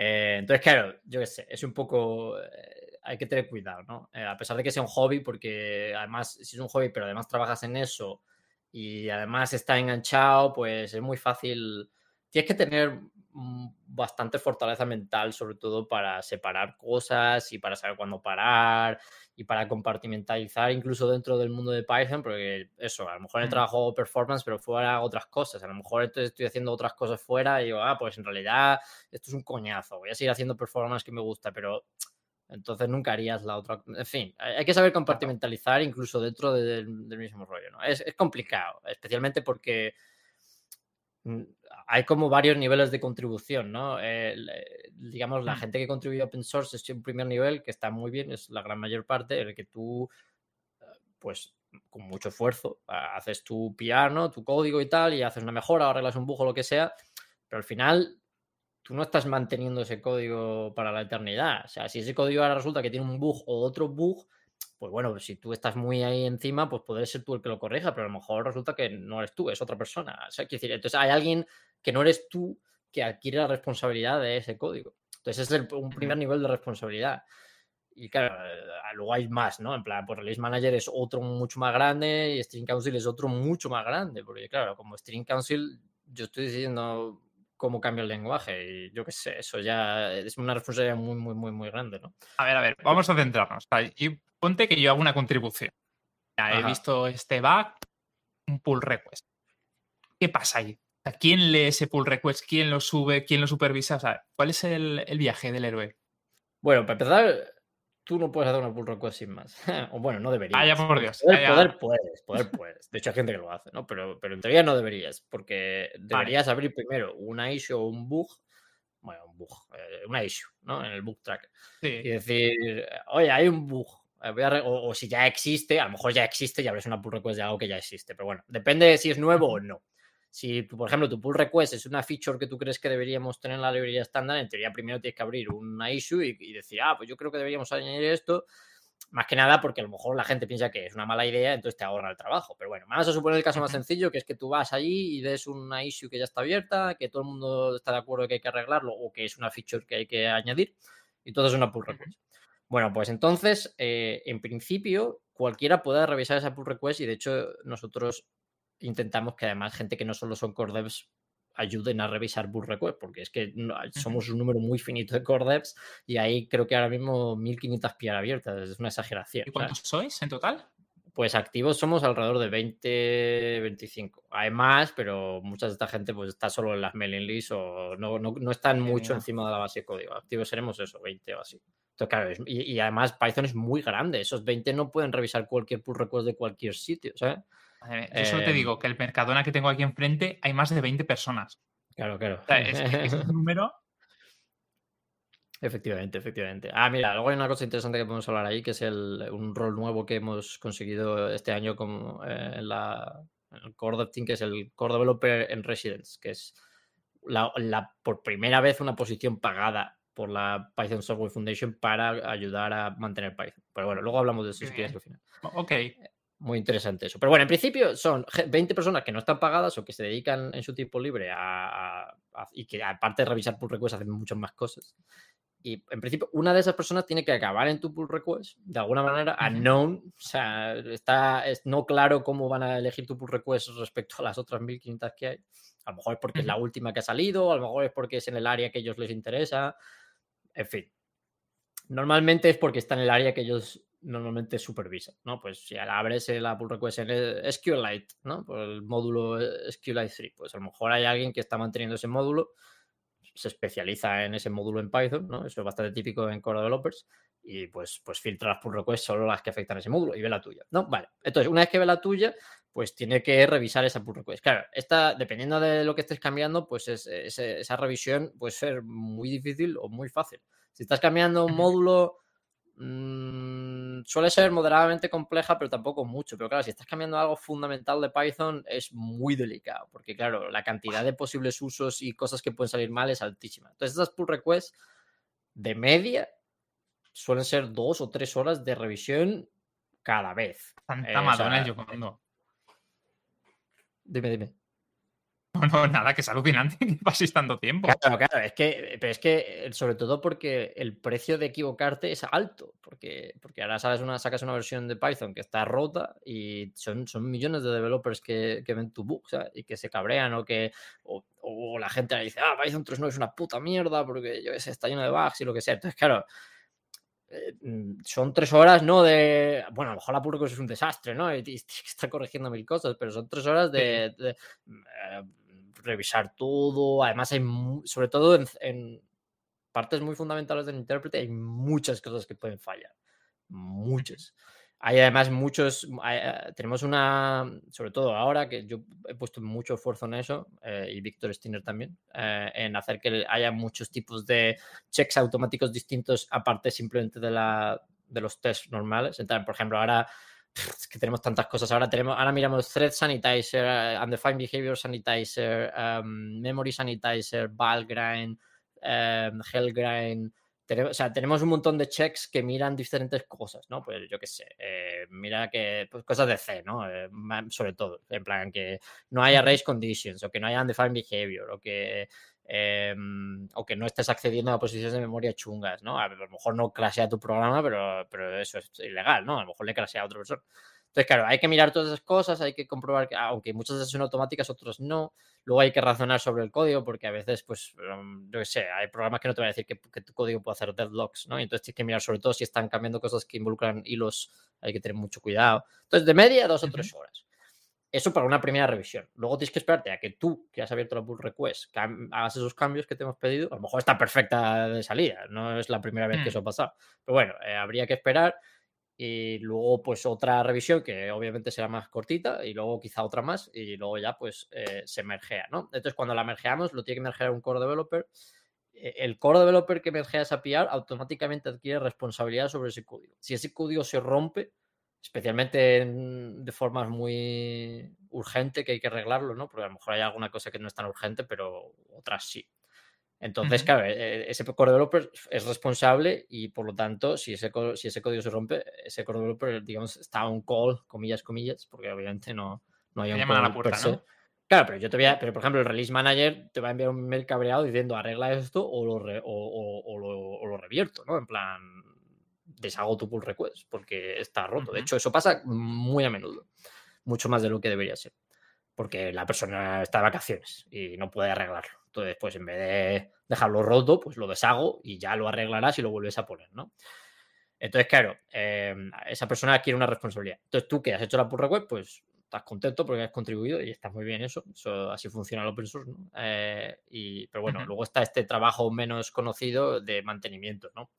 Eh, entonces, claro, yo qué sé, es un poco... Eh, hay que tener cuidado, ¿no? Eh, a pesar de que sea un hobby, porque además, si es un hobby, pero además trabajas en eso y además está enganchado, pues es muy fácil... Tienes que tener Mm, bastante fortaleza mental, sobre todo para separar cosas y para saber cuándo parar y para compartimentalizar incluso dentro del mundo de Python, porque eso, a lo mejor en el mm. trabajo performance, pero fuera otras cosas. A lo mejor estoy haciendo otras cosas fuera y digo, ah, pues en realidad esto es un coñazo, voy a seguir haciendo performance que me gusta, pero entonces nunca harías la otra. En fin, hay que saber compartimentalizar incluso dentro del, mismo rollo, ¿no? Es, es complicado, especialmente porque mm, hay como varios niveles de contribución, ¿no? Eh, digamos, la mm. gente que contribuye a open source es un primer nivel que está muy bien, es la gran mayor parte, en el que tú, eh, pues, con mucho esfuerzo, haces tu piano, tu código y tal, y haces una mejora, arreglas un bug o lo que sea, pero al final tú no estás manteniendo ese código para la eternidad. O sea, si ese código ahora resulta que tiene un bug o otro bug, pues bueno, si tú estás muy ahí encima, pues podrás ser tú el que lo corrija, pero a lo mejor resulta que no eres tú, es otra persona. O sea, decir, entonces hay alguien que no eres tú que adquiere la responsabilidad de ese código. Entonces es un primer nivel de responsabilidad. Y claro, eh, luego hay más, ¿no? En plan, pues Release Manager es otro mucho más grande y String Council es otro mucho más grande, porque claro, como String Council yo estoy diciendo cómo cambia el lenguaje y yo qué sé, eso ya es una responsabilidad muy, muy, muy, muy grande, ¿no? A ver, a ver, vamos a centrarnos. Y ponte que yo hago una contribución. Ya he visto este bug, un pull request. ¿Qué pasa ahí? ¿Quién lee ese pull request? ¿Quién lo sube? ¿Quién lo supervisa? O sea, ¿cuál es el, viaje del héroe? Bueno, para empezar, tú no puedes hacer una pull request sin más. o bueno, no deberías. Ah, ya por Dios. Poder, puedes, poder puedes. De hecho, hay gente que lo hace, ¿no? Pero, pero en teoría no deberías, porque deberías abrir primero una issue o un bug. Bueno, un bug, eh, una issue, ¿no? En el bug track. Y decir, oye, hay un bug. Eh, o, si ya existe, a lo mejor ya existe y abres una pull request de algo que ya existe. Pero bueno, depende de si es nuevo o no. Si, por ejemplo, tu pull request es una feature que tú crees que deberíamos tener en la librería estándar, en teoría primero tienes que abrir una issue y, decir, ah, pues yo creo que deberíamos añadir esto. Más que nada porque a lo mejor la gente piensa que es una mala idea, entonces te ahorra el trabajo. Pero bueno, vamos a suponer el caso más sencillo, que es que tú vas allí y des una issue que ya está abierta, que todo el mundo está de acuerdo que hay que arreglarlo o que es una feature que hay que añadir, y todo es una pull request. Bueno, pues entonces, eh, en principio, cualquiera puede revisar esa pull request y de hecho nosotros intentamos que además gente que no solo son core devs ayuden a revisar pull request, porque es que somos un número muy finito de core devs y ahí creo que ahora mismo 1500 PR abiertas, es una exageración. ¿Y cuántos sois en total? Pues activos somos alrededor de 20, 25. Hay más, pero mucha de esta gente pues está solo en las mailing lists o no, no, están mucho encima de la base de código. Activos seremos eso, 20 o así. Entonces, claro, y, además Python es muy grande. Esos 20 no pueden revisar cualquier pull request de cualquier sitio, ¿sabes? Yo solo te em, digo que el Mercadona que tengo aquí enfrente hay más de 20 personas. Claro, claro. es, un número. Efectivamente, efectivamente. Ah, mira, luego hay una cosa interesante que podemos hablar ahí, que es el, un rol nuevo que hemos conseguido este año como, eh, en, la, el Core Dev Team, que es el Core Developer en Residence, que es la, por primera vez una posición pagada por la Python Software Foundation para ayudar a mantener Python. Pero bueno, luego hablamos de eso si quieres al final. Ok. Muy interesante eso. Pero bueno, en principio son 20 personas que no están pagadas o que se dedican en su tiempo libre a, y que aparte de revisar pull requests hacen muchas más cosas. Y en principio, una de esas personas tiene que acabar en tu pull request de alguna manera unknown. O sea, está es no claro cómo van a elegir tu pull request respecto a las otras 1500 que hay. A lo mejor es porque es la última que ha salido, a lo mejor es porque es en el área que a ellos les interesa. En fin. Normalmente es porque está en el área que ellos normalmente supervisa, ¿no? Pues si abres la pull request en SQLite, ¿no? Por el módulo SQLite 3, pues a lo mejor hay alguien que está manteniendo ese módulo, se especializa en ese módulo en Python, ¿no? Eso es bastante típico en Core Developers y pues, pues filtra las pull requests solo las que afectan a ese módulo y ve la tuya, ¿no? Vale, entonces una vez que ve la tuya, pues tiene que revisar esa pull request. Claro, esta, dependiendo de lo que estés cambiando, pues esa revisión puede ser muy difícil o muy fácil. Si estás cambiando un módulo Mm, suele ser moderadamente compleja, pero tampoco mucho. Pero claro, si estás cambiando algo fundamental de Python, es muy delicado, porque claro, la cantidad de posibles usos y cosas que pueden salir mal es altísima. Entonces, estas pull requests de media suelen ser dos o tres horas de revisión cada vez. Santa eh, Madonna, yo cuando. Dime, dime. No, nada, que es alucinante que paséis tanto tiempo. Claro, claro, es que, pero es que eh, sobre todo porque el precio de equivocarte es alto, porque, porque ahora sabes una, sacas una versión de Python que está rota y son, son millones de developers que, ven tu bug y que se cabrean o que o, la gente dice, ah, Python 3.9 es una puta mierda porque yo sé, está lleno de bugs y lo que sea. Entonces, claro, eh, mm, son tres horas, ¿no? De. Bueno, a lo mejor la público es un desastre, ¿no? Y, que estar corrigiendo mil cosas, pero son tres horas de, eh, revisar todo. Además, hay sobre todo en, partes muy fundamentales del intérprete, hay muchas cosas que pueden fallar. Muchas. Hay además muchos, eh, tenemos una, sobre todo ahora, que yo he puesto mucho esfuerzo en eso, eh, y Víctor Steiner también, eh, en hacer que haya muchos tipos de checks automáticos distintos, aparte simplemente de, la, de los tests normales. Entonces, por ejemplo, ahora es que tenemos tantas cosas. Ahora tenemos, ahora miramos Thread Sanitizer, uh, Undefined Behavior Sanitizer, um, Memory Sanitizer, Valgrind, um, Hellgrind. Tenemos, o sea, tenemos un montón de checks que miran diferentes cosas, ¿no? Pues yo qué sé, eh, mira que pues cosas de C, ¿no? Eh, sobre todo, en plan que no haya race conditions o que no haya undefined behavior o que Em, o que no estés accediendo a posiciones de memoria chungas, ¿no? A, lo mejor no clasea tu programa, pero, pero eso es ilegal, ¿no? A lo mejor le clasea a otra persona. Entonces, claro, hay que mirar todas esas cosas, hay que comprobar que, aunque muchas de esas son automáticas, otras no. Luego hay que razonar sobre el código, porque a veces, pues, em, yo qué sé, hay programas que no te van a decir que, tu código puede hacer deadlocks, ¿no? Y entonces tienes que mirar sobre todo si están cambiando cosas que involucran hilos, hay que tener mucho cuidado. Entonces, de media, dos o tres horas. Eso para una primera revisión. Luego tienes que esperarte a que tú, que has abierto la pull request, hagas esos cambios que te hemos pedido. A lo mejor está perfecta de salida, no es la primera vez que mm. eso pasa. Pero bueno, eh, habría que esperar. Y luego, pues otra revisión que obviamente será más cortita, y luego quizá otra más, y luego ya pues eh, se mergea, ¿no? Entonces, cuando la mergeamos, lo tiene que mergear un core developer. E, el core developer que mergea esa PR automáticamente adquiere responsabilidad sobre ese código. Si ese código se rompe, especialmente de forma muy urgente que hay que arreglarlo, ¿no? Porque a lo mejor hay alguna cosa que no es tan urgente, pero otras sí. Entonces, claro, e, e, ese core developer es responsable y por lo tanto, si ese, si ese código se rompe, ese core developer, digamos, está un call, comillas, comillas, porque obviamente no, no hay un call la puerta, ¿no? Claro, pero yo te voy a, pero por ejemplo, el release manager te va a enviar un mail cabreado diciendo arregla esto o lo, o, lo, o lo revierto, ¿no? En plan, deshago tu pull request porque está roto. De hecho, eso pasa muy a menudo, mucho más de lo que debería ser, porque la persona está de vacaciones y no puede arreglarlo. Entonces, pues en vez de dejarlo roto, pues lo deshago y ya lo arreglarás y lo vuelves a poner, ¿no? Entonces, claro, em, esa persona quiere una responsabilidad. Entonces, tú que has hecho la pull request, pues estás contento porque has contribuido y está muy bien eso. eso así funciona el open source, ¿no? Eh, y, pero bueno, luego está este trabajo menos conocido de mantenimiento, ¿no?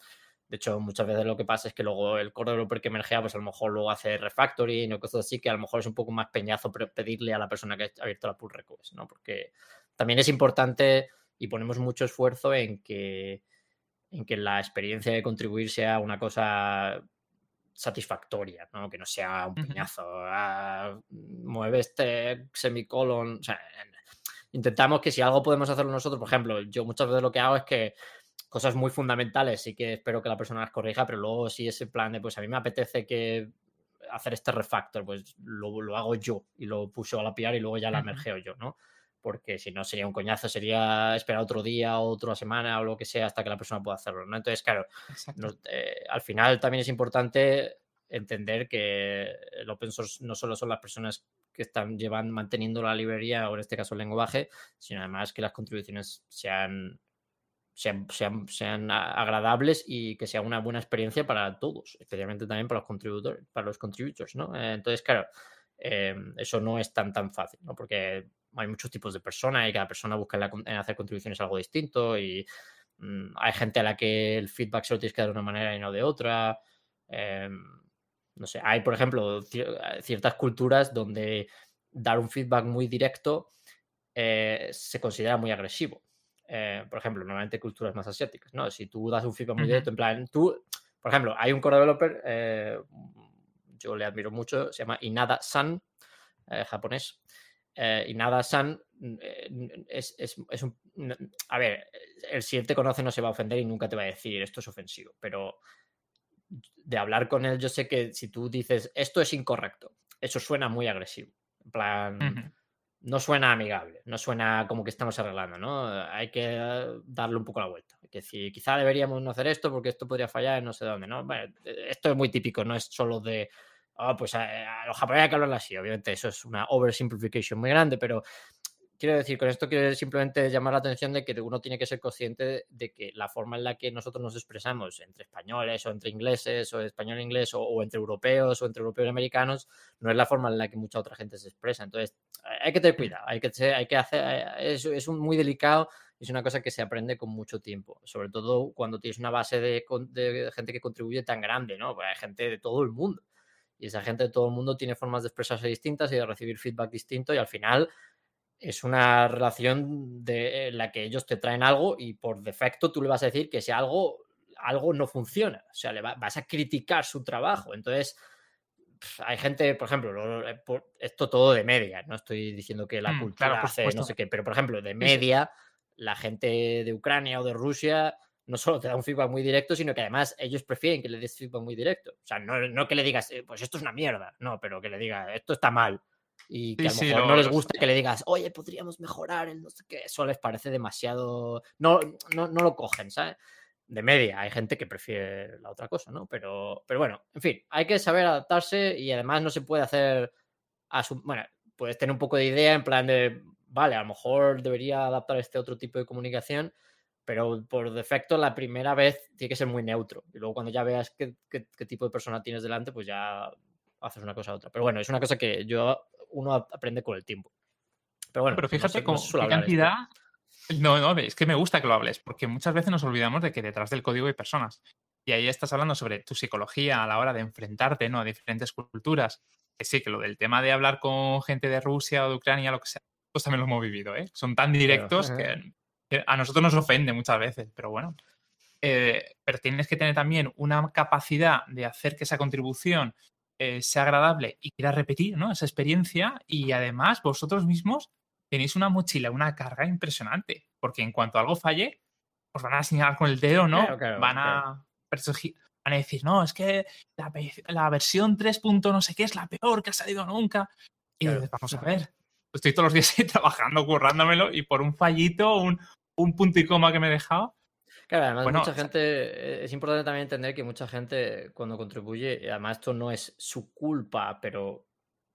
De hecho, muchas veces lo que pasa es que luego el core developer que emergea, pues a lo mejor luego hace refactoring o cosas así, que a lo mejor es un poco más peñazo pedirle a la persona que ha abierto la pull request, ¿no? Porque también es importante y ponemos mucho esfuerzo en que, en que la experiencia de contribuir sea una cosa satisfactoria, ¿no? Que no sea un piñazo. Ah, mueve este semicolon. O sea, intentamos que si algo podemos hacerlo nosotros, por ejemplo, yo muchas veces lo que hago es que cosas muy fundamentales sí que espero que la persona las corrija, pero luego si ese plan de, pues a mí me apetece que hacer este refactor, pues lo, lo hago yo y lo puso a la PR y luego ya la mergeo yo, ¿no? Porque si no sería un coñazo, sería esperar otro día, otra semana o lo que sea hasta que la persona pueda hacerlo, ¿no? Entonces, claro, eh, al final también es importante entender que el open source no solo son las personas que están llevando, manteniendo la librería o en este caso el lenguaje, sino además que las contribuciones sean, sean, agradables y que sea una buena experiencia para todos, especialmente también para los contributores, para los contributors, ¿no? Entonces, claro, eh, eso no es tan tan fácil, ¿no? Porque hay muchos tipos de personas y cada persona busca en, hacer contribuciones algo distinto y mm, hay gente a la que el feedback se lo tienes que dar de una manera y no de otra. Em, no sé, hay, por ejemplo, ciertas culturas donde dar un feedback muy directo eh, se considera muy agresivo. Eh, por ejemplo, normalmente culturas más asiáticas, ¿no? Si tú das un feedback muy directo, en plan, tú, por ejemplo, hay un core developer, eh, yo le admiro mucho, se llama Inada San, japonés, y Inada San es, es, es, un... A ver, el si él te conoce no se va a ofender y nunca te va a decir esto es ofensivo, pero de hablar con él, yo sé que si tú dices esto es incorrecto, eso suena muy agresivo. En plan, no suena amigable, no suena como que estamos arreglando, ¿no? Hay que darle un poco la vuelta. Que si quizá deberíamos no hacer esto porque esto podría fallar en no sé dónde, ¿no? Bueno, esto es muy típico, no es solo de, oh, pues a, los japoneses hay que hablarlo así. Obviamente, eso es una oversimplification muy grande, pero quiero decir, con esto quiero simplemente llamar la atención de que uno tiene que ser consciente de que la forma en la que nosotros nos expresamos entre españoles o entre ingleses o español-inglés o, entre europeos o entre europeos y americanos no es la forma en la que mucha otra gente se expresa. Entonces, hay que tener cuidado, hay que, hay que hacer, es, es muy delicado es una cosa que se aprende con mucho tiempo, sobre todo cuando tienes una base de, de gente que contribuye tan grande, ¿no? Pues hay gente de todo el mundo. Y esa gente de todo el mundo tiene formas de expresarse distintas y de recibir feedback distinto y al final es una relación de la que ellos te traen algo y por defecto tú le vas a decir que si algo, algo no funciona, o sea, le vas a criticar su trabajo. Entonces, hay gente, por ejemplo, eh, esto todo de media, no estoy diciendo que la mm, cultura hace no sé qué, pero por ejemplo, de media, la gente de Ucrania o de Rusia no solo te da un feedback muy directo, sino que además ellos prefieren que le des feedback muy directo. O sea, no, no que le digas, eh, pues esto es una mierda, no, pero que le diga, esto está mal y que a lo mejor no les gusta que le digas, oye, podríamos mejorar el no sé qué, eso les parece demasiado, no, no, no lo cogen, ¿sabes? De media, hay gente que prefiere la otra cosa, ¿no? Pero, pero bueno, en fin, hay que saber adaptarse y además no se puede hacer, a su... bueno, puedes tener un poco de idea en plan de, vale, a lo mejor debería adaptar este otro tipo de comunicación, pero por defecto la primera vez tiene que ser muy neutro. Y luego cuando ya veas qué, qué, qué tipo de persona tienes delante, pues ya haces una cosa u otra. Pero bueno, es una cosa que yo uno aprende con el tiempo. Pero bueno, pero fíjate cómo qué cantidad. No, no, es que me gusta que lo hables, porque muchas veces nos olvidamos de que detrás del código hay personas. Y ahí estás hablando sobre tu psicología a la hora de enfrentarte ¿no? a diferentes culturas. Que sí, que lo del tema de hablar con gente de Rusia o de Ucrania, lo que sea, pues también lo hemos vivido, ¿eh? Son tan directos que, a nosotros nos ofende muchas veces, pero bueno. Eh, pero tienes que tener también una capacidad de hacer que esa contribución eh, sea agradable y quiera repetir ¿no? esa experiencia y además vosotros mismos tenéis una mochila, una carga impresionante, porque en cuanto algo falle, os van a señalar con el dedo, ¿no? van, a, van a decir, no, es que la, versión 3. no sé qué es la peor que ha salido nunca. Y vamos a ver, estoy todos los días ahí trabajando, currándomelo y por un fallito, un, un punto y coma que me he dejado, Claro, además mucha gente, eh, es importante también entender que mucha gente cuando contribuye, además esto no es su culpa, pero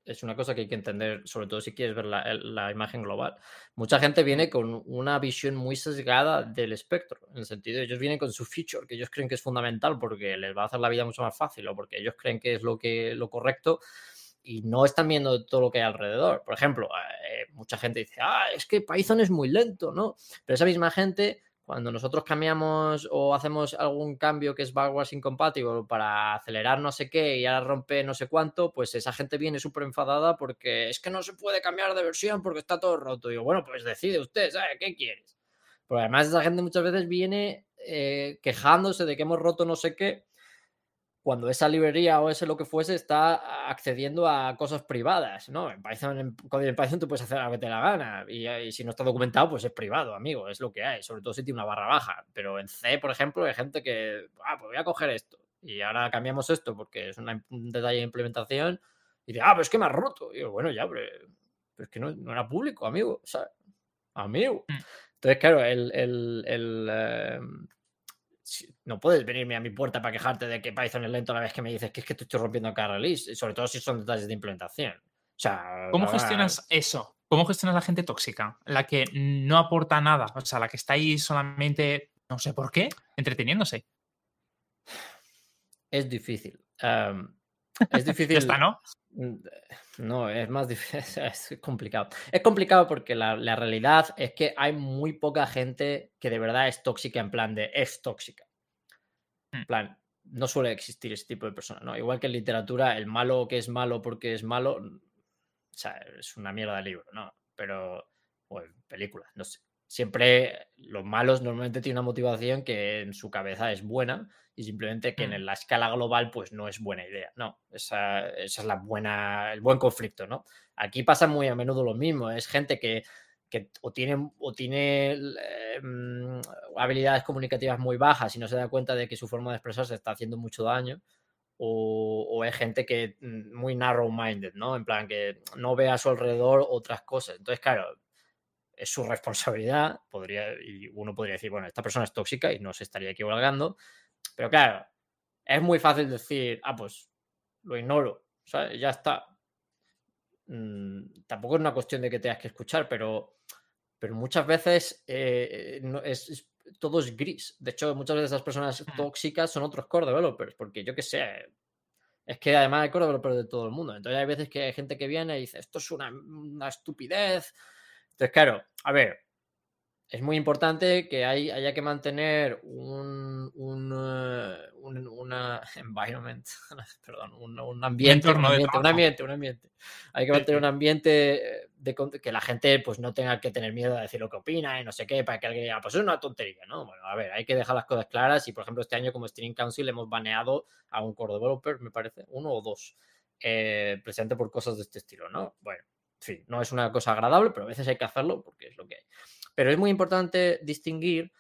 es una cosa que hay que entender, sobre todo si quieres ver la, imagen global. Mucha gente viene con una visión muy sesgada del espectro, en el sentido de ellos vienen con su feature, que ellos creen que es fundamental porque les va a hacer la vida mucho más fácil o porque ellos creen que es lo, que, lo correcto y no están viendo todo lo que hay alrededor. Por ejemplo, eh, mucha gente dice, ah, es que Python es muy lento, ¿no? Pero esa misma gente cuando nosotros cambiamos o hacemos algún cambio que es backwards incompatible para acelerar no sé qué y ahora rompe no sé cuánto, pues esa gente viene súper enfadada porque es que no se puede cambiar de versión porque está todo roto. Digo, bueno, pues decide usted, ¿sabe? ¿Qué quieres? Pero además esa gente muchas veces viene eh, quejándose de que hemos roto no sé qué cuando esa librería o ese lo que fuese está accediendo a cosas privadas, ¿no? En Python, en, en Python tú puedes hacer lo que te la gana y, si no está documentado, pues es privado, amigo, es lo que hay, sobre todo si tiene una barra baja. Pero en C, por ejemplo, hay gente que, ah, pues voy a coger esto y ahora cambiamos esto porque es un detalle de implementación y dice, ah, pero es que me ha roto. Y digo, bueno, ya, pero, es que no, era público, amigo, o sea, amigo. Mm. Entonces, claro, el, el, el em, no puedes venirme a mi puerta para quejarte de que Python es lento a la vez que me dices que es que te estoy rompiendo cada release, sobre todo si son detalles de implementación. O sea, ¿Cómo gestionas eso? ¿Cómo gestionas la gente tóxica? La que no aporta nada, o sea, la que está ahí solamente, no sé por qué, entreteniéndose. Es difícil. Es difícil. está, ¿no? Mm, no, es más difícil, es complicado. Es complicado porque la, realidad es que hay muy poca gente que de verdad es tóxica en plan de es tóxica. En hmm. plan, no suele existir ese tipo de persona, ¿no? Igual que en literatura, el malo que es malo porque es malo, o sea, es una mierda de libro, ¿no? Pero, o en películas, no sé siempre los malos normalmente tienen una motivación que en su cabeza es buena y simplemente que mm. en la escala global pues no es buena idea. No, esa, es la buena, el buen conflicto, ¿no? Aquí pasa muy a menudo lo mismo, es gente que, o tiene, o tiene em, habilidades comunicativas muy bajas y no se da cuenta de que su forma de expresarse está haciendo mucho daño. O, o, es gente que mm, muy narrow-minded, ¿no? En plan, que no ve a su alrededor otras cosas. Entonces, claro, es su responsabilidad, podría, y uno podría decir, bueno, esta persona es tóxica y no se estaría equivocando, pero claro, es muy fácil decir, ah, pues lo ignoro, ¿sabes? Ya está. Mm, tampoco es una cuestión de que tengas que escuchar, pero, pero muchas veces eh, no, es, todo es gris. De hecho, muchas veces esas personas tóxicas son otros core developers, porque yo qué sé, es que además hay core developers de todo el mundo. Entonces hay veces que hay gente que viene y dice, esto es una, una estupidez, entonces, claro, a ver, es muy importante que hay, haya que mantener un, un, eh, una environment, perdón, un, ambiente, un ambiente, un ambiente, un ambiente, Hay que mantener un ambiente de que la gente pues no tenga que tener miedo a decir lo que opina y no sé qué, para que alguien diga, pues es una tontería, ¿no? Bueno, a ver, hay que dejar las cosas claras y, por ejemplo, este año como Steering Council hemos baneado a un core developer, me parece, uno o dos, eh, presente por cosas de este estilo, ¿no? Bueno, fin, no es una cosa agradable, pero a veces hay que hacerlo porque es lo que hay. Pero es muy importante distinguir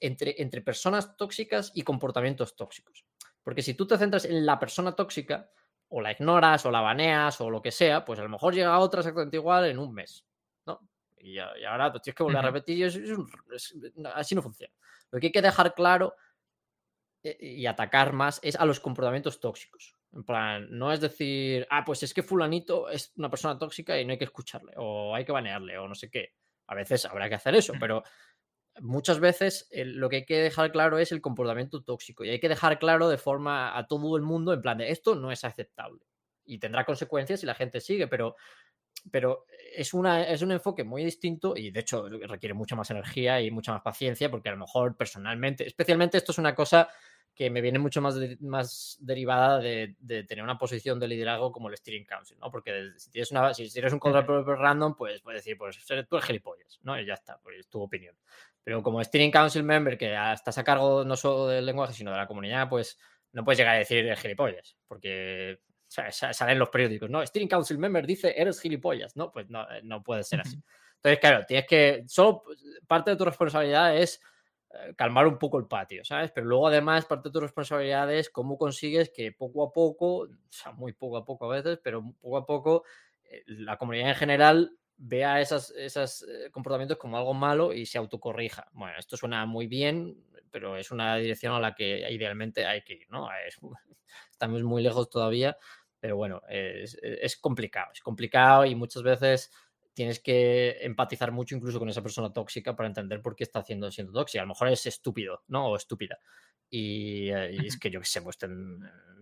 entre, entre personas tóxicas y comportamientos tóxicos. Porque si tú te centras en la persona tóxica, o la ignoras, o la baneas, o lo que sea, pues a lo mejor llega otra exactamente igual en un mes. ¿no? Y, ahora pues, tienes que volver a repetir y así no funciona. Lo que hay que dejar claro eh, y atacar más es a los comportamientos tóxicos. En plan, no es decir, ah, pues es que fulanito es una persona tóxica y no hay que escucharle, o hay que banearle, o no sé qué. A veces habrá que hacer eso, pero muchas veces lo que hay que dejar claro es el comportamiento tóxico y hay que dejar claro de forma a todo el mundo, en plan de esto no es aceptable y tendrá consecuencias si la gente sigue, pero, pero es, una, es un enfoque muy distinto y de hecho requiere mucha más energía y mucha más paciencia porque a lo mejor personalmente, especialmente esto es una cosa que me viene mucho más, más derivada de, tener una posición de liderazgo como el Steering Council, ¿no? Porque si, tienes una, si, eres un control random, pues puedes decir, pues tú eres gilipollas, ¿no? Y ya está, pues es tu opinión. Pero como Steering Council member, que estás a cargo no solo del lenguaje, sino de la comunidad, pues no puedes llegar a decir eres gilipollas, porque salen los periódicos, ¿no? Steering Council member dice eres gilipollas, ¿no? Pues no, no puede ser así. Entonces, claro, tienes que, solo parte de tu responsabilidad es eh, calmar un poco el patio, ¿sabes? Pero luego además parte de tu responsabilidad es cómo consigues que poco a poco, o sea, muy poco a poco a veces, pero poco a poco eh, la comunidad en general vea esos eh, comportamientos como algo malo y se autocorrija. Bueno, esto suena muy bien, pero es una dirección a la que idealmente hay que ir, ¿no? estamos muy lejos todavía, pero bueno, es, es complicado, es complicado y muchas veces tienes que empatizar mucho incluso con esa persona tóxica para entender por qué está haciendo, siendo tóxica. A lo mejor es estúpido, ¿no? O estúpida. Y, eh, es que yo qué sé, pues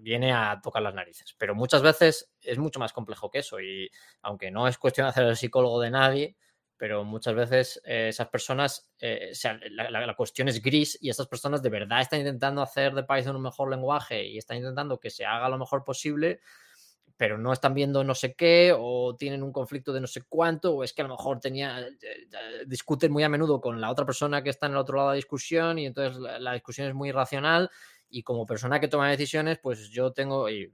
viene a tocar las narices. Pero muchas veces es mucho más complejo que eso. Y aunque no es cuestión de hacer el psicólogo de nadie, pero muchas veces eh, esas personas, eh, o sea, la, la, cuestión es gris y esas personas de verdad están intentando hacer de Python un mejor lenguaje y están intentando que se haga lo mejor posible pero no están viendo no sé qué o tienen un conflicto de no sé cuánto o es que a lo mejor tenía, eh, eh, discuten muy a menudo con la otra persona que está en el otro lado de la discusión y entonces la, discusión es muy irracional y como persona que toma decisiones, pues yo tengo, y,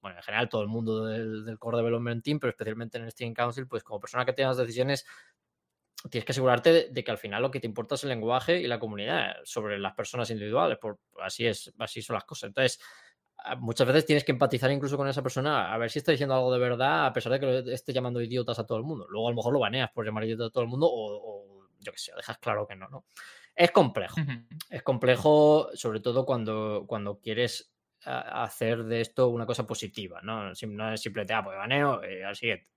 bueno, en general todo el mundo del, Core Development Team, pero especialmente en el Steering Council, pues como persona que tiene las decisiones, tienes que asegurarte de, de, que al final lo que te importa es el lenguaje y la comunidad sobre las personas individuales, por, así es, así son las cosas. Entonces, muchas veces tienes que empatizar incluso con esa persona a ver si está diciendo algo de verdad, a pesar de que esté llamando idiotas a todo el mundo. Luego a lo mejor lo baneas por llamar idiotas a todo el mundo o, yo qué sé, dejas claro que no, ¿no? Es complejo. Es complejo, sobre todo cuando, cuando quieres hacer de esto una cosa positiva, ¿no? No es simplemente, ah, pues baneo y al siguiente.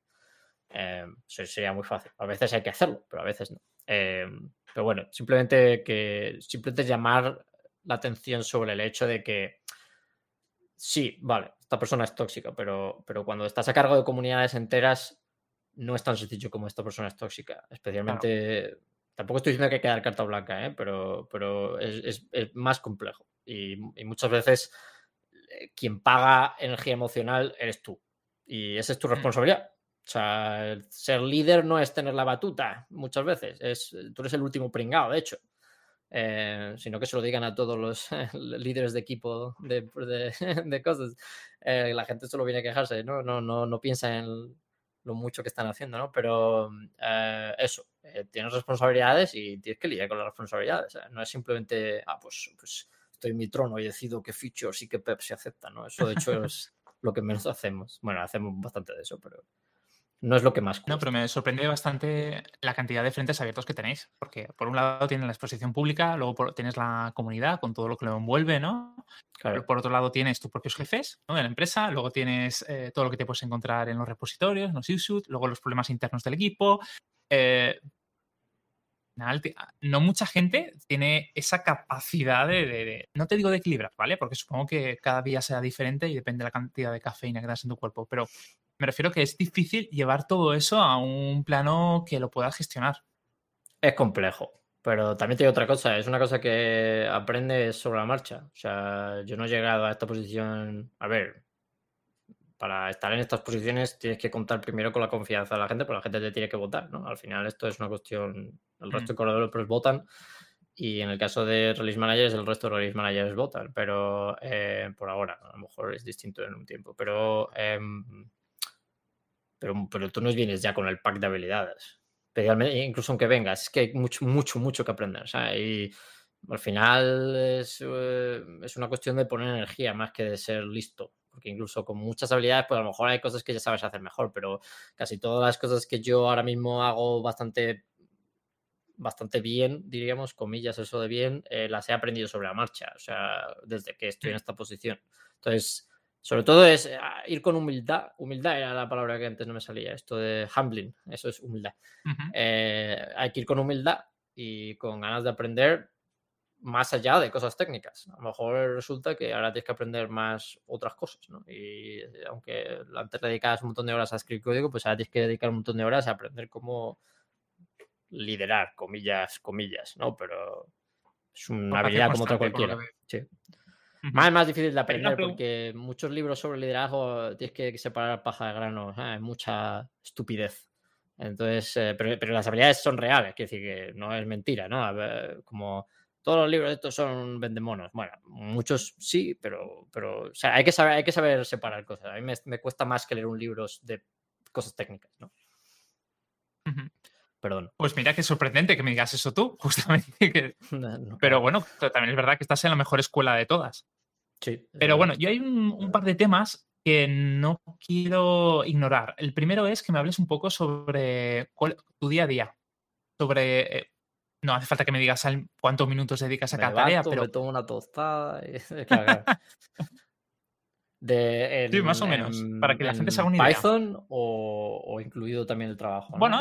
Eh, sería muy fácil. A veces hay que hacerlo, pero a veces no. Eh, pero bueno, simplemente que simplemente llamar la atención sobre el hecho de que sí, vale, esta persona es tóxica, pero, pero cuando estás a cargo de comunidades enteras, no es tan sencillo como esta persona es tóxica. Especialmente, tampoco estoy diciendo que hay que dar carta blanca, ¿eh? pero, pero es, más complejo. Y, muchas veces eh, quien paga energía emocional eres tú. Y esa es tu mm. responsabilidad. O sea, ser líder no es tener la batuta muchas veces. Es, tú eres el último pringado, de hecho. Eh, sino que se lo digan a todos los líderes de equipo de, de, cosas. Eh, la gente solo viene a quejarse, ¿no? No, no, no piensa en lo mucho que están haciendo, ¿no? Pero eh, eso, tienes responsabilidades y tienes que lidiar con las responsabilidades. no es simplemente, ah, pues, pues estoy en mi trono y decido qué features y qué PEP se acepta, ¿no? Eso de hecho es lo que menos hacemos. Bueno, hacemos bastante de eso, pero no es lo que más. No, pero me sorprende bastante la cantidad de frentes abiertos que tenéis, porque por un lado tienes la exposición pública, luego tienes la comunidad con todo lo que lo envuelve, ¿no? Claro. Por otro lado tienes tus propios jefes ¿no? de la empresa, luego tienes eh, todo lo que te puedes encontrar en los repositorios, los issues, luego los problemas internos del equipo. Eh, no mucha gente tiene esa capacidad de, no te digo de equilibrar, ¿vale? Porque supongo que cada día será diferente y depende de la cantidad de cafeína que das en tu cuerpo, pero me refiero que es difícil llevar todo eso a un plano que lo puedas gestionar. Es complejo, pero también te digo otra cosa, es una cosa que aprendes sobre la marcha. O sea, yo no he llegado a esta posición, a ver, para estar en estas posiciones tienes que contar primero con la confianza de la gente, porque la gente te tiene que votar, ¿no? Al final esto es una cuestión, el resto mm. de developers votan y en el caso de Release Managers el resto de Release Managers votan, pero eh, por ahora, a lo mejor es distinto en un tiempo, pero... Em, pero, pero tú no vienes ya con el pack de habilidades. incluso aunque vengas, es que hay mucho, mucho, mucho que aprender. Y al final es, eh, es, una cuestión de poner energía más que de ser listo. Porque incluso con muchas habilidades, pues a lo mejor hay cosas que ya sabes hacer mejor, pero casi todas las cosas que yo ahora mismo hago bastante bastante bien, diríamos, comillas, eso de bien, eh, las he aprendido sobre la marcha, o sea, desde que estoy en esta posición. Entonces, sobre todo es eh, ir con humildad. Humildad era la palabra que antes no me salía. Esto de humbling, eso es humildad. Eh, hay que ir con humildad y con ganas de aprender más allá de cosas técnicas. A lo mejor resulta que ahora tienes que aprender más otras cosas, ¿no? Y eh, aunque antes dedicabas un montón de horas a escribir código, pues ahora tienes que dedicar un montón de horas a aprender cómo liderar, comillas, comillas, ¿no? Pero es una habilidad como otra cualquiera. Sí. Más, más difícil de aprender porque muchos libros sobre liderazgo tienes que separar paja de grano, hay mucha estupidez. Entonces, eh, pero, las habilidades son reales, quiere decir que no es mentira, ¿no? como todos los libros de estos son vendemonos. Bueno, muchos sí, pero, pero hay, que saber, hay que saber separar cosas. A mí me, cuesta más que leer un libro de cosas técnicas, ¿no? Perdón. Pues mira, qué sorprendente que me digas eso tú, justamente. Pero bueno, también es verdad que estás en la mejor escuela de todas. Sí. Pero bueno, yo hay un, par de temas que no quiero ignorar. El primero es que me hables un poco sobre tu día a día. Sobre. Eh, no hace falta que me digas cuántos minutos dedicas a cada tarea, pero. Me tomo una tostada. De, sí, más o menos. para que la gente se haga una idea. ¿Python o, incluido también el trabajo? Bueno,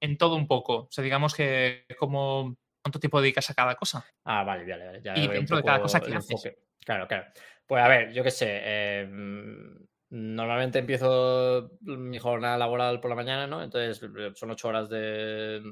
en, todo un poco. O sea, digamos que como cuánto tiempo dedicas a cada cosa. Ah, vale, vale. vale. Ya y dentro de cada cosa que haces. Claro, claro. Pues a ver, yo qué sé. Em, normalmente empiezo mi jornada laboral por la mañana, ¿no? Entonces son ocho horas de.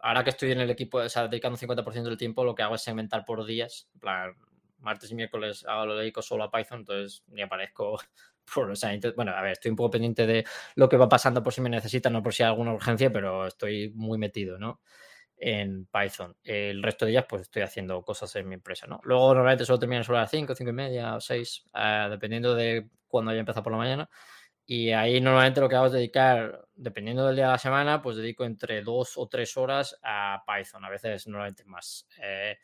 Ahora que estoy en el equipo, o sea, dedicando 50% del tiempo, lo que hago es segmentar por días. En plan, martes y miércoles hago lo dedico solo a Python, entonces ni aparezco por, o sea, bueno, a ver, estoy un poco pendiente de lo que va pasando por si me necesitan, no por si hay alguna urgencia, pero estoy muy metido, ¿no? En Python. El resto de días, pues estoy haciendo cosas en mi empresa, ¿no? Luego normalmente solo termino sobre las 5, 5 y media o 6, eh, dependiendo de cuándo haya empezado por la mañana. Y ahí normalmente lo que hago es dedicar, dependiendo del día de la semana, pues dedico entre dos o tres horas a Python, a veces normalmente más. Eh,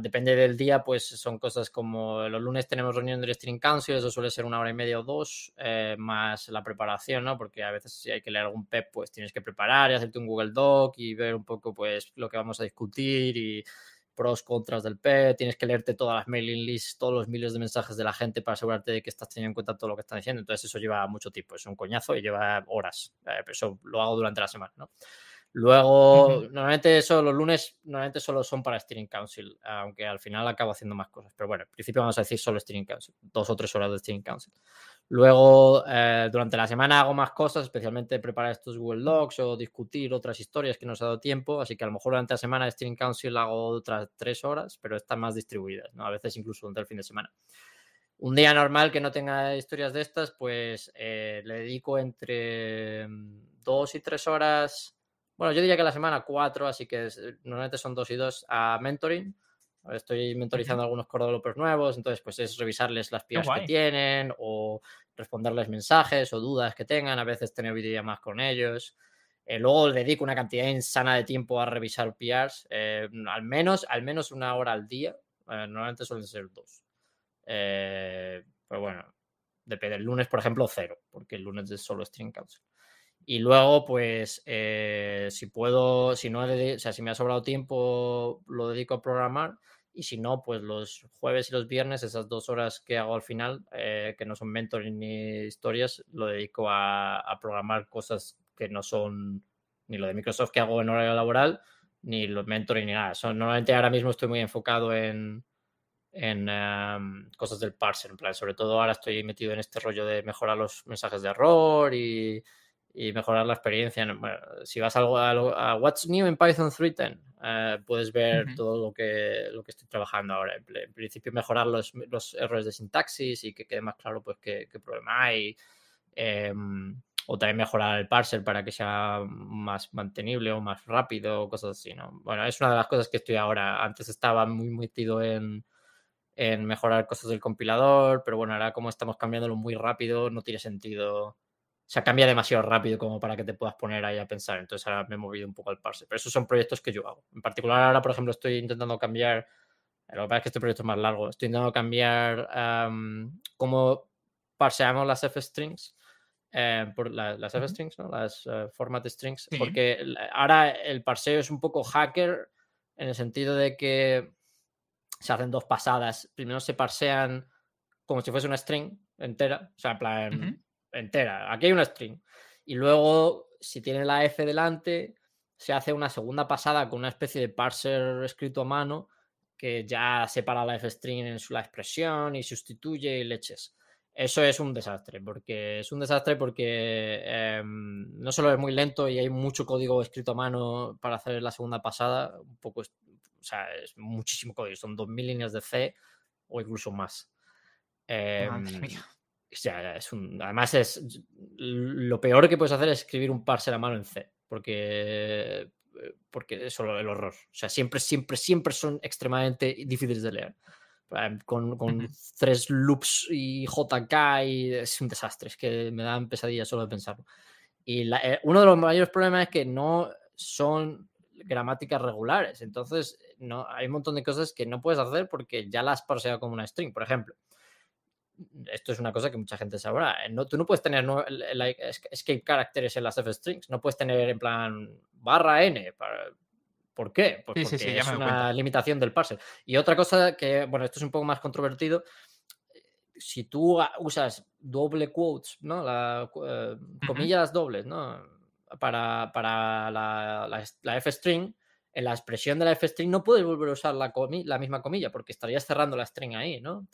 depende del día, pues son cosas como los lunes tenemos reunión del Stream Council, eso suele ser una hora y media o dos, eh, más la preparación, ¿no? Porque a veces si hay que leer algún PEP, pues tienes que preparar y hacerte un Google Doc y ver un poco, pues, lo que vamos a discutir y pros, contras del PEP, tienes que leerte todas las mailing lists, todos los miles de mensajes de la gente para asegurarte de que estás teniendo en cuenta todo lo que están diciendo. Entonces eso lleva mucho tiempo, es un coñazo y lleva horas. Eh, eso lo hago durante la semana. Luego, normalmente eso, los lunes, normalmente solo son para Steering Council, aunque al final acabo haciendo más cosas. Pero bueno, en principio vamos a decir solo Steering Council, dos o tres horas de Steering Council. Luego, eh, durante la semana hago más cosas, especialmente preparar estos Google Docs o discutir otras historias que nos ha dado tiempo. Así que a lo mejor durante la semana de Steering Council hago otras tres horas, pero están más distribuidas, ¿no? A veces incluso durante el fin de semana. Un día normal que no tenga historias de estas, pues eh, le dedico entre mm, dos y tres horas bueno, yo diría que la semana cuatro, así que eh, normalmente son dos y dos a mentoring. Estoy mentorizando a algunos core developers nuevos, entonces pues es revisarles las PIAs que tienen o responderles mensajes o dudas que tengan, a veces tener videollamadas con ellos. Eh, luego le dedico una cantidad insana de tiempo a revisar PRs, eh, al, menos, al menos una hora al día. normalmente suelen ser dos. pero bueno, depende. El lunes, por ejemplo, cero, porque el lunes es solo String Council. Y luego, pues, eh, si puedo, si no, o sea, si me ha sobrado tiempo, lo dedico a programar. Y si no, pues los jueves y los viernes, esas dos horas que hago al final, eh, que no son mentoring ni historias, lo dedico a, programar cosas que no son ni lo de Microsoft que hago en horario laboral, ni los mentoring ni nada. Son, normalmente ahora mismo estoy muy enfocado en, en em, cosas del parser, en plan, sobre todo ahora estoy metido en este rollo de mejorar los mensajes de error y y mejorar la experiencia. si vas a, a, What's New en Python 3.10, eh, puedes ver todo lo que, lo que estoy trabajando ahora. En, principio, mejorar los, los, errores de sintaxis y que quede más claro pues, qué, qué problema hay. Em, o también mejorar el parser para que sea más mantenible o más rápido, cosas así, ¿no? Bueno, es una de las cosas que estoy ahora. Antes estaba muy metido en, en mejorar cosas del compilador, pero bueno, ahora como estamos cambiándolo muy rápido, no tiene sentido sea, cambia demasiado rápido como para que te puedas poner ahí a pensar. Entonces ahora me he movido un poco al parse. Pero esos son proyectos que yo hago. En particular ahora, por ejemplo, estoy intentando cambiar, lo que pasa es que este proyecto es más largo, estoy intentando cambiar cómo parseamos las f-strings. Eh, por las f-strings, ¿no? Las uh, format strings. Porque ahora el parseo es un poco hacker en el sentido de que se hacen dos pasadas. Primero se parsean como si fuese una string entera. O sea, en plan, entera. Aquí hay una string. Y luego, si tiene la F delante, se hace una segunda pasada con una especie de parser escrito a mano que ya separa la F-string en su, la expresión y sustituye y leches. Eso es un desastre, porque es un desastre porque em, no solo es muy lento y hay mucho código escrito a mano para hacer la segunda pasada, un poco, o sea, es muchísimo código, son 2.000 líneas de C o incluso más. Eh, es un, además, es lo peor que puedes hacer es escribir un parser a mano en C, porque, porque es solo el horror. O sea, siempre, siempre, siempre son extremadamente difíciles de leer. Con, con tres loops y JK y es un desastre, es que me dan pesadillas solo de pensarlo. Y eh, uno de los mayores problemas es que no son gramáticas regulares, entonces no, hay un montón de cosas que no puedes hacer porque ya las parseado como una string. Por ejemplo, esto es una cosa que mucha gente sabrá. Eh, no, tú no puedes tener escape caracteres en las f-strings, no puedes tener en plan barra n. ¿Por qué? Pues porque es una limitación del parser. Y otra cosa que, bueno, esto es un poco más controvertido, si tú usas doble quotes, ¿no? La, eh, comillas dobles, ¿no? Para, para la, la, f-string, en la expresión de la f-string no puedes volver a usar la, la misma comilla porque estarías cerrando la string ahí, ¿no?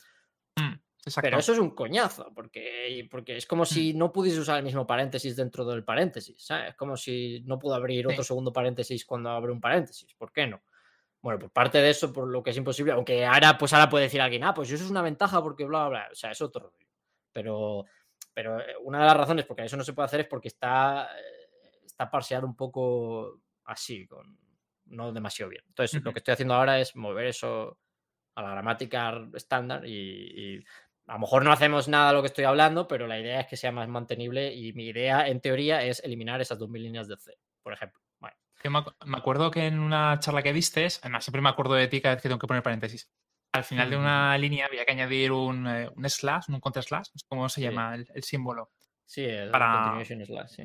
Pero eso es un coñazo, porque, porque es como si no pudiese usar el mismo paréntesis dentro del paréntesis, ¿sabes? Es como si no puedo abrir otro segundo paréntesis cuando abro un paréntesis, ¿por qué no? Bueno, por parte de eso, por lo que es imposible, aunque ahora, pues ahora puede decir alguien, ah, pues eso es una ventaja porque bla, bla, bla. O sea, es otro rollo. Pero, pero eh, una de las razones por que eso no se puede hacer es porque está, eh, está parseado un poco así, con, no demasiado bien. Entonces, lo que estoy haciendo ahora es mover eso a la gramática estándar y, a lo mejor no hacemos nada de lo que estoy hablando, pero la idea es que sea más mantenible y mi idea, en teoría, es eliminar esas 2.000 líneas de C, por ejemplo me acuerdo que en una charla que diste, además siempre me acuerdo de ti cada vez que tengo que poner paréntesis. Al final de una línea había que añadir un, eh, un slash, un contra slash, ¿cómo se llama el, símbolo? Sí, el para... slash, sí.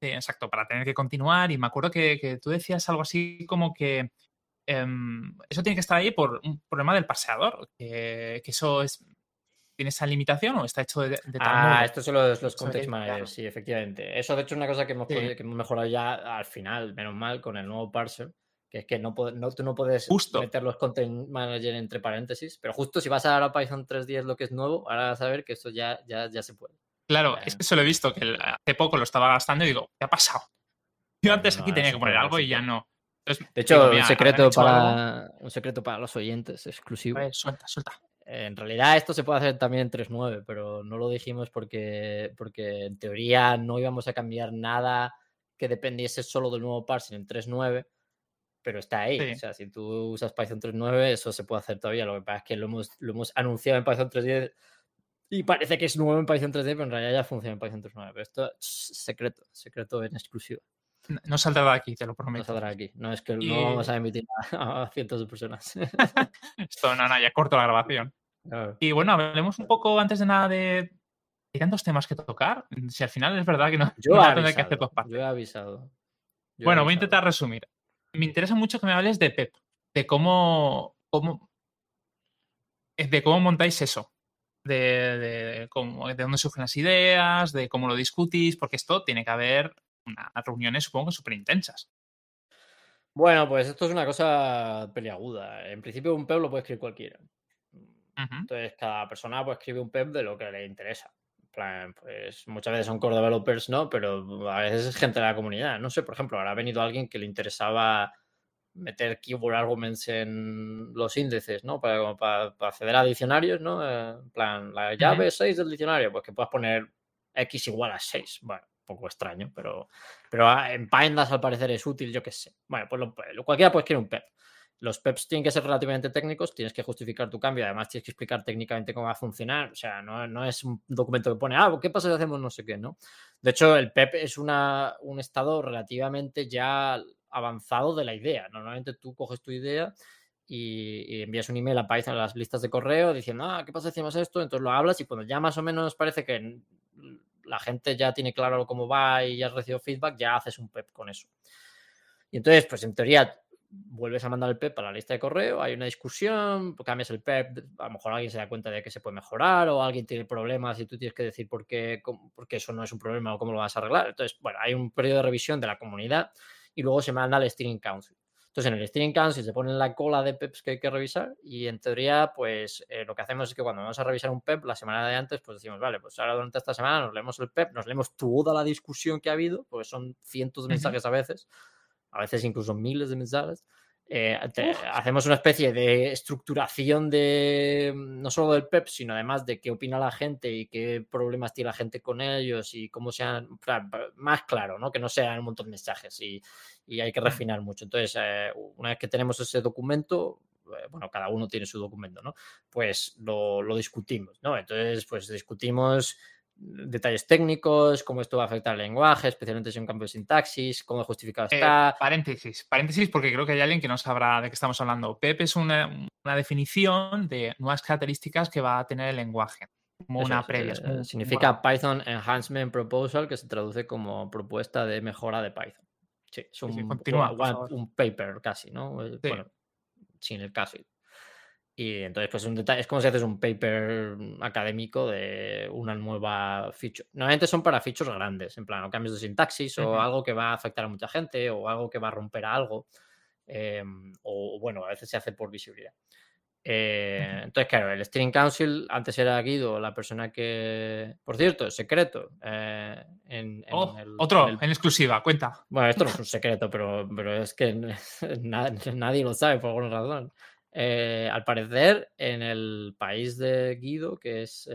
Sí, exacto, para tener que continuar. Y me acuerdo que, tú decías algo así como que em, eso tiene que estar ahí por un problema del paseador, que, que eso es ¿Tiene esa limitación o está hecho de, tal Ah, estos son los, los context managers, sí, efectivamente. Eso, de hecho, es una cosa que hemos, que hemos, mejorado ya al final, menos mal, con el nuevo parser, que es que no, no tú no puedes meter los content managers entre paréntesis, pero justo si vas a dar a Python 3.10 lo que es nuevo, ahora vas a ver que esto ya, ya, ya se puede. Claro, es que eso lo he visto, que hace poco lo estaba gastando y digo, ¿qué ha pasado? Yo antes aquí tenía que poner algo y ya no. de hecho, un, secreto para, un secreto para los oyentes exclusivo. suelta, suelta. En realidad esto se puede hacer también en 3.9, pero no lo dijimos porque, porque en teoría no íbamos a cambiar nada que dependiese solo del nuevo parsing en 3.9, pero está ahí. O sea, si tú usas Python 3.9, eso se puede hacer todavía. Lo que pasa es que lo hemos, lo hemos anunciado en Python 3.10 y parece que es nuevo en Python 3.10, pero en realidad ya funciona en Python 3.9. Pero esto es secreto, secreto en exclusiva. No saldrá de aquí, te lo prometo. No saldrá de aquí. No es que no vamos a emitir a, cientos de personas. Esto, no, no, ya corto la grabación. Y bueno, hablemos un poco antes de nada de. Hay tantos temas que tocar. Si al final es verdad que no, yo he que hacer dos partes. Yo he avisado. bueno, voy a intentar resumir. Me interesa mucho que me hables de PEP, de cómo. cómo de cómo montáis eso. De, de, cómo, de dónde surgen las ideas, de cómo lo discutís, porque esto tiene que haber unas reuniones, supongo, súper intensas. Bueno, pues esto es una cosa peliaguda. En principio, un PEP lo puede escribir cualquiera. Entonces, cada persona pues, escribe un PEP de lo que le interesa. pues muchas veces son core developers, ¿no? Pero a veces es gente de la comunidad. No sé, por ejemplo, ahora ha venido alguien que le interesaba meter keyword arguments en los índices, ¿no? Para, para, acceder a diccionarios, ¿no? Eh, en plan, la llave 6 del diccionario, pues que puedas poner x igual a 6. Bueno, poco extraño, pero, pero ah, en Pandas al parecer es útil, yo qué sé. Bueno, pues lo, cualquiera puede escribir un PEP. Los PEPs tienen que ser relativamente técnicos, tienes que justificar tu cambio, además tienes que explicar técnicamente cómo va a funcionar. O sea, no, no es un documento que pone, ah, ¿qué pasa si hacemos no sé qué? ¿no? De hecho, el PEP es una, un estado relativamente ya avanzado de la idea. Normalmente tú coges tu idea y, envías un email a Python a las listas de correo diciendo, ah, ¿qué pasa si hacemos esto? Entonces lo hablas y cuando ya más o menos parece que la gente ya tiene claro cómo va y ya has recibido feedback, ya haces un PEP con eso. Y entonces, pues en teoría, vuelves a mandar el PEP a la lista de correo, hay una discusión, cambias el PEP, a lo mejor alguien se da cuenta de que se puede mejorar o alguien tiene problemas y tú tienes que decir por qué, por qué eso no es un problema o cómo lo vas a arreglar. Entonces, bueno, hay un periodo de revisión de la comunidad y luego se manda al Steering Council. Entonces, en el Steering Council se pone la cola de PEPs que hay que revisar y en teoría, pues eh, lo que hacemos es que cuando vamos a revisar un PEP la semana de antes, pues decimos, vale, pues ahora durante esta semana nos leemos el PEP, nos leemos toda la discusión que ha habido, porque son cientos de mensajes a veces, a veces incluso miles de mensajes. Eh, hacemos una especie de estructuración de no solo del PEP, sino además de qué opina la gente y qué problemas tiene la gente con ellos y cómo sean más claro, ¿no? Que no sean un montón de mensajes y, y hay que refinar mucho. Entonces, eh, una vez que tenemos ese documento, eh, bueno, cada uno tiene su documento, ¿no? Pues lo, lo discutimos, ¿no? Entonces, pues discutimos detalles técnicos, cómo esto va a afectar al lenguaje, especialmente si un cambio de sintaxis, cómo justificado eh, está. paréntesis, paréntesis, porque creo que hay alguien que no sabrá de qué estamos hablando. PEP es una, definición de nuevas características que va a tener el lenguaje, como una previa. Eh, significa Python Enhancement Proposal, que se traduce como propuesta de mejora de Python. Sí, es un, un paper casi, ¿no? Eh, bueno, sin el caso. Y entonces, pues un detalle, es como si haces un paper académico de una nueva feature. Normalmente son para features grandes, en plan, o cambios de sintaxis, o algo que va a afectar a mucha gente, o algo que va a romper algo. Em, o bueno, a veces se hace por visibilidad. Eh, entonces, claro, el Steering Council antes era Guido, la persona que. Por cierto, secreto. Eh, en, oh, otro, en, exclusiva, cuenta. Bueno, esto no es un secreto, pero, pero es que nadie lo sabe por alguna razón. Eh, al parecer, en el país de Guido, que es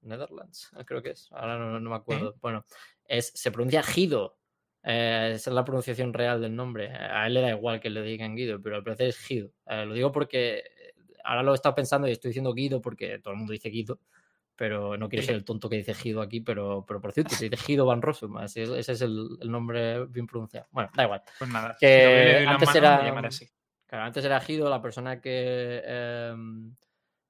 Netherlands, creo que es, ahora no, me acuerdo. Bueno, es, se pronuncia Guido. esa es la pronunciación real del nombre. A él le da igual que le digan Guido, pero al parecer es Guido. lo digo porque ahora lo he estado pensando y estoy diciendo Guido porque todo el mundo dice Guido, pero no quiero ser el tonto que dice Guido aquí, pero, pero por cierto, se dice Guido Van Rossum, ese, es el, nombre bien pronunciado. Bueno, da igual. Pues nada, antes era, Claro, antes era Guido la persona que, em,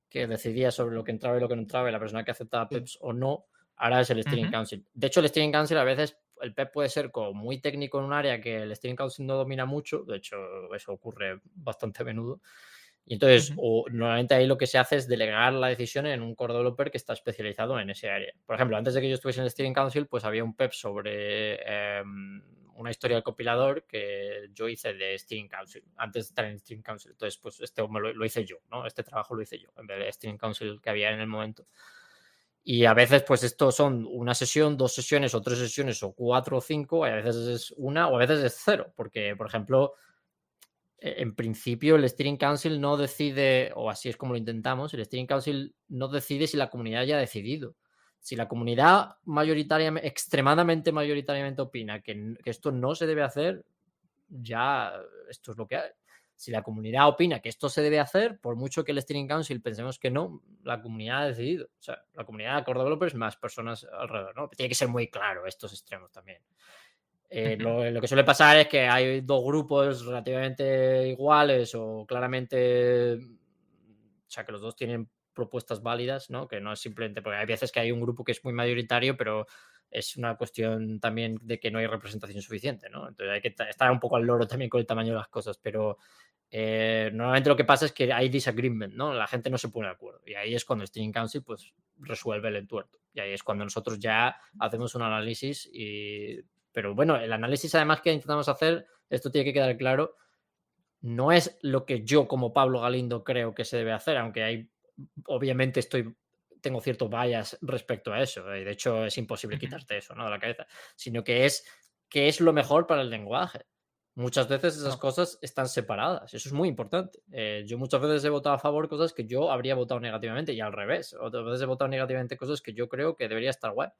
que decidía sobre lo que entraba y lo que no entraba, y la persona que aceptaba PEPs o no, ahora es el Steering Council. De hecho, el Steering Council a veces el PEP puede ser como muy técnico en un área que el Steering Council no domina mucho, de hecho eso ocurre bastante a menudo, y entonces, normalmente ahí lo que se hace es delegar la decisión en un core developer que está especializado en ese área. Por ejemplo, antes de que yo estuviese en el Steering Council, pues había un PEP sobre em, una historia del compilador que yo hice de Steering Council, antes de estar en Steering Council. Entonces, pues este lo, hice yo, ¿no? Este trabajo lo hice yo, en vez de Steering Council que había en el momento. Y a veces, pues esto son una sesión, dos sesiones, o tres sesiones, o cuatro o cinco, y a veces es una, o a veces es cero, porque, por ejemplo, e, en principio el Steering Council no decide, o así es como lo intentamos, el Steering Council no decide si la comunidad ya ha decidido. Si la comunidad mayoritariamente, extremadamente mayoritariamente opina que, esto no se debe hacer, ya esto es lo que hay. Si la comunidad opina que esto se debe hacer, por mucho que el Steering Council pensemos que no, la comunidad ha decidido. O sea, la comunidad de core developers más personas alrededor, ¿no? Tiene que ser muy claro estos extremos también. Eh, lo, que suele pasar es que hay dos grupos relativamente iguales o claramente, o sea, que los dos tienen propuestas válidas, ¿no? Que no es simplemente, porque hay veces que hay un grupo que es muy mayoritario, pero es una cuestión también de que no hay representación suficiente, ¿no? Entonces hay que estar un poco al loro también con el tamaño de las cosas, pero eh, normalmente lo que pasa es que hay disagreement, ¿no? La gente no se pone de acuerdo y ahí es cuando el Steering Council pues resuelve el entuerto y ahí es cuando nosotros ya hacemos un análisis y pero bueno, el análisis además que intentamos hacer, esto tiene que quedar claro, no es lo que yo como Pablo Galindo creo que se debe hacer, aunque hay, obviamente estoy, tengo cierto bias respecto a eso, y de hecho es imposible quitarte eso ¿no? de la cabeza, sino que es qué es lo mejor para el lenguaje. Muchas veces esas cosas están separadas, eso es muy importante. Eh, yo muchas veces he votado a favor de cosas que yo habría votado negativamente y al revés. Otras veces he votado negativamente cosas que yo creo que debería estar guay.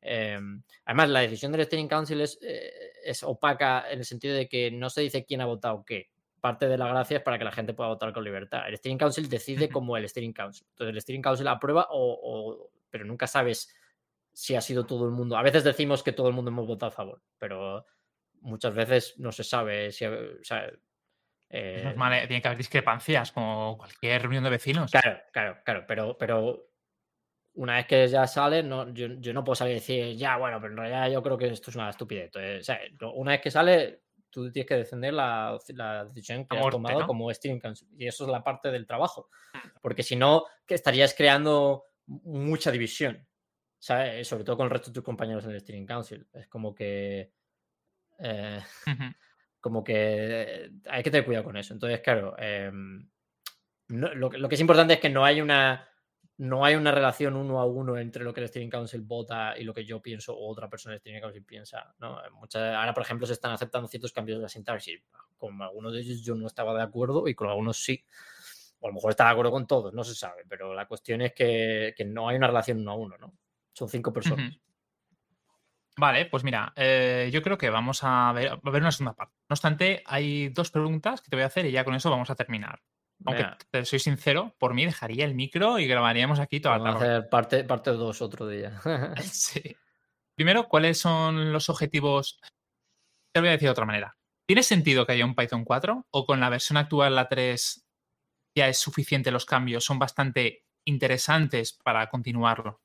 Em, además, la decisión del Steering Council eh, es, opaca en el sentido de que no se dice quién ha votado qué. Parte de la gracia es para que la gente pueda votar con libertad. El Steering Council decide como el Steering Council. Entonces, el Steering Council aprueba, o, pero nunca sabes si ha sido todo el mundo. A veces decimos que todo el mundo hemos votado a favor, pero muchas veces no se sabe si. O sea, eh, tiene que haber discrepancias, como cualquier reunión de vecinos. Claro, claro, claro, pero, pero una vez que ya sale, no, yo, no puedo salir y decir, ya, bueno, pero en realidad yo creo que esto es una estupidez. una vez que sale, tú tienes que defender la, decisión que has tomado como Steering Council. Y eso es la parte del trabajo. Mm. Porque si no, que estarías creando mucha división. ¿sabes? Sobre todo con el resto de tus compañeros en el Steering Council. Es como que. Eh, como que hay que tener cuidado con eso. Entonces, claro, em, lo, lo, que es importante es que no hay una no hay una relación uno a uno entre lo que el Steering Council vota y lo que yo pienso o otra persona del Steering Council piensa. ¿no? ahora, por ejemplo, se están aceptando ciertos cambios de la sintaxis. Con algunos de ellos yo no estaba de acuerdo y con algunos sí. O a lo mejor estaba de acuerdo con todos, no se sabe. Pero la cuestión es que, no hay una relación uno a uno. ¿no? Son cinco personas. Vale, pues mira, eh, yo creo que vamos a ver, a ver una segunda parte. No obstante, hay dos preguntas que te voy a hacer y ya con eso vamos a terminar. Aunque te soy sincero, por mí dejaría el micro y grabaríamos aquí toda la tarde. Vamos a hacer parte, parte dos otro día. sí. Primero, ¿cuáles son los objetivos? Te lo voy a decir de otra manera. ¿Tiene sentido que haya un Python 4 o con la versión actual, la 3, ya es suficiente los cambios? ¿Son bastante interesantes para continuarlo?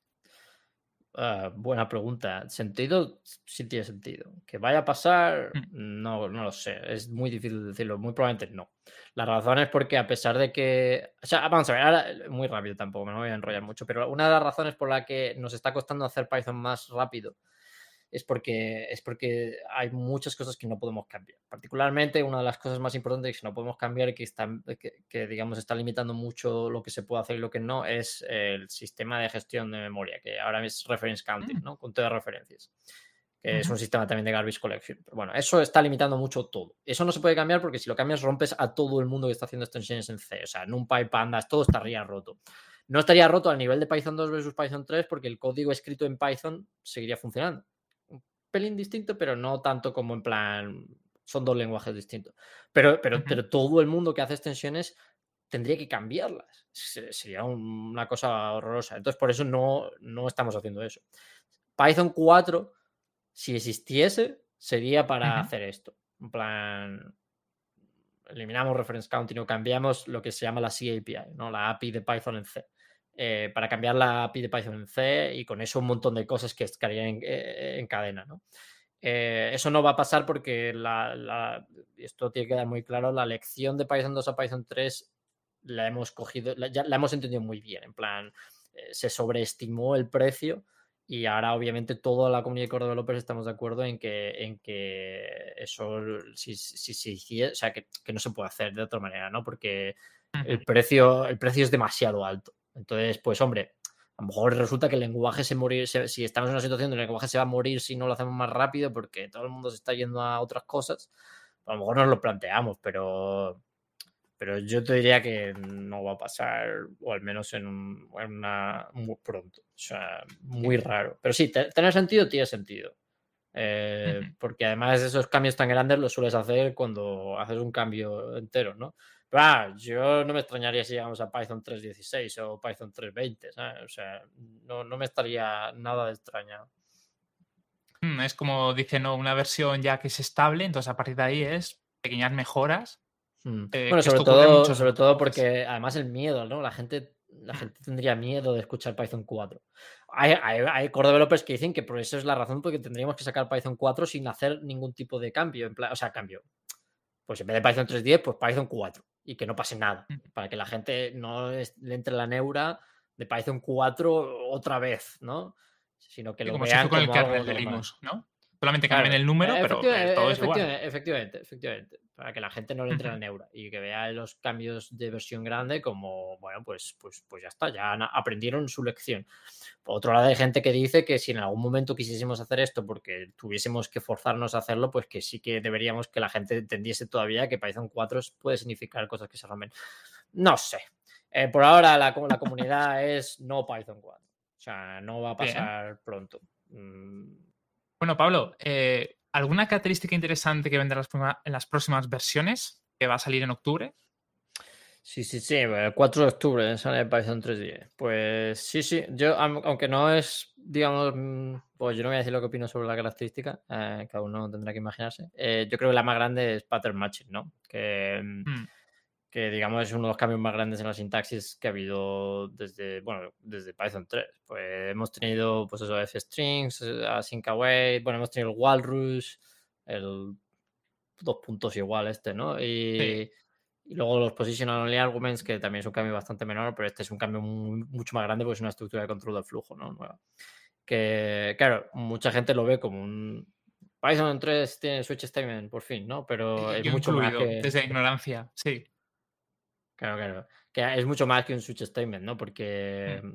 Ah, buena pregunta. ¿Sentido? Sí tiene sentido. ¿Que vaya a pasar? Mm. No, no lo sé. Es muy difícil decirlo. Muy probablemente no. La razón es porque a pesar de que... O sea, vamos a ver, ahora muy rápido tampoco, me voy a enrollar mucho, pero una de las razones por la que nos está costando hacer Python más rápido es porque, es porque hay muchas cosas que no podemos cambiar. Particularmente, una de las cosas más importantes que no podemos cambiar y que, está, que, digamos, está limitando mucho lo que se puede hacer y lo que no es el sistema de gestión de memoria, que ahora es reference counting, mm. ¿no? Conteo de referencias que es un sistema también de garbage collection. Pero bueno, eso está limitando mucho todo. Eso no se puede cambiar porque si lo cambias rompes a todo el mundo que está haciendo extensiones en C. O sea, NumPy, Pandas, todo estaría roto. No estaría roto al nivel de Python 2 versus Python 3 porque el código escrito en Python seguiría funcionando pelín distinto, pero no tanto como en plan, son dos lenguajes distintos. Pero, pero, pero todo el mundo que hace extensiones tendría que cambiarlas. Sería una cosa horrorosa. Entonces, por eso no, no estamos haciendo eso. Python 4, si existiese, sería para hacer esto. En plan, eliminamos reference counting o cambiamos lo que se llama la CAPI, ¿no? la API de Python en C. Eh, para cambiar la API de Python en C y con eso un montón de cosas que estarían en, eh, en cadena. ¿no? Eh, eso no va a pasar porque la, esto tiene que quedar muy claro, la lección de Python 2 a Python 3 la hemos cogido, la, ya la hemos entendido muy bien, en plan, se sobreestimó el precio y ahora obviamente toda la comunidad de core developers estamos de acuerdo en que, en que eso, si, si, si, o sea, que, que, no se puede hacer de otra manera, ¿no? Porque el precio, el precio es demasiado alto. Entonces, pues hombre, a lo mejor resulta que el lenguaje se morir, si estamos en una situación donde el lenguaje se va a morir si no lo hacemos más rápido porque todo el mundo se está yendo a otras cosas, a lo mejor nos lo planteamos, pero, pero yo te diría que no va a pasar, o al menos en, una muy pronto, o sea, muy raro. Pero sí, tener sentido tiene sentido. Eh, porque además esos cambios tan grandes los sueles hacer cuando haces un cambio entero, ¿no? Ah, yo no me extrañaría si llegamos a Python 3.16 o Python 3.20, O sea, no, me estaría nada de extrañado. Mm, es como dice, ¿no? Una versión ya que es estable, entonces a partir de ahí es pequeñas mejoras. Mm. Eh, bueno, sobre todo, sobre todo porque además el miedo, ¿no? La gente, la gente tendría miedo de escuchar Python 4. Hay, hay, core developers que dicen que por eso es la razón porque tendríamos que sacar Python 4 sin hacer ningún tipo de cambio. En plan, o sea, cambio. Pues en vez de Python 3.10, pues Python 4 y que no pase nada, para que la gente no le entre la neura de Python 4 otra vez, ¿no? Sino que lo como vean como con el de Linux, ¿no? Solamente cambien el número, pero todo es igual. Efectivamente, efectivamente, para que la gente no le entre la neura y que vea los cambios de versión grande como, bueno, pues, pues, pues ya está, ya aprendieron su lección. Por otro lado, hay gente que dice que si en algún momento quisiésemos hacer esto porque tuviésemos que forzarnos a hacerlo, pues que sí que deberíamos que la gente entendiese todavía que Python 4 puede significar cosas que se rompen. No sé. Eh, por ahora la, la comunidad es no Python 4. O sea, no va a pasar pronto. Mm, bueno, Pablo, eh, ¿alguna característica interesante que vendrá en las próximas versiones que va a salir en octubre? Sí, sí, sí, el 4 de octubre sale Python 3.10. Pues sí, sí, yo, aunque no es, digamos, mm, pues yo no voy a decir lo que opino sobre la característica, eh, cada uno tendrá que imaginarse. Eh, yo creo que la más grande es pattern matching, ¿no? Que, mm, hmm que digamos es uno de los cambios más grandes en la sintaxis que ha habido desde, bueno, desde Python 3. Pues hemos tenido, pues eso, f-strings, async await, bueno, hemos tenido el walrus, el dos puntos igual este, ¿no? Y, luego los positional only arguments, que también es un cambio bastante menor, pero este es un cambio mucho más grande porque es una estructura de control del flujo, ¿no? Nueva. Que, claro, mucha gente lo ve como un... Python 3 tiene switch statement, por fin, ¿no? Pero es mucho más que... Desde ignorancia, sí. Claro, claro. Que es mucho más que un switch statement, ¿no? Porque mm.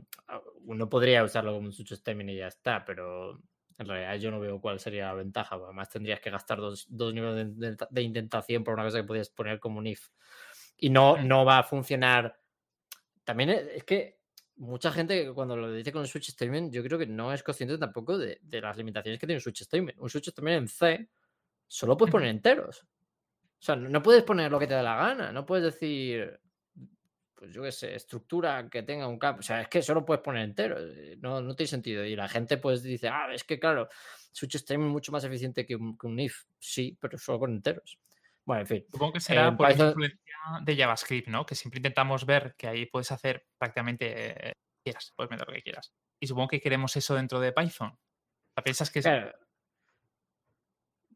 uno podría usarlo como un switch statement y ya está, pero en realidad yo no veo cuál sería la ventaja. Además tendrías que gastar dos, niveles de, intentación por una cosa que podías poner como un if. Y no, mm. no va a funcionar. También es que mucha gente cuando lo dice con el switch statement, yo creo que no es consciente tampoco de, las limitaciones que tiene un switch statement. Un switch statement en C solo puedes poner enteros. O sea, no puedes poner lo que te da la gana. No puedes decir, pues yo qué sé, estructura que tenga un campo. O sea, es que solo puedes poner entero. Eh, no, no tiene sentido. Y la gente pues dice, ah, es que claro, Switch Stream es mucho más eficiente que un, if. Sí, pero solo con enteros. Bueno, en fin. Supongo que será por la influencia de JavaScript, ¿no? Que siempre intentamos ver que ahí puedes hacer prácticamente eh, quieras, puedes meter lo que quieras. y supongo que queremos eso dentro de Python. ¿Piensas que es...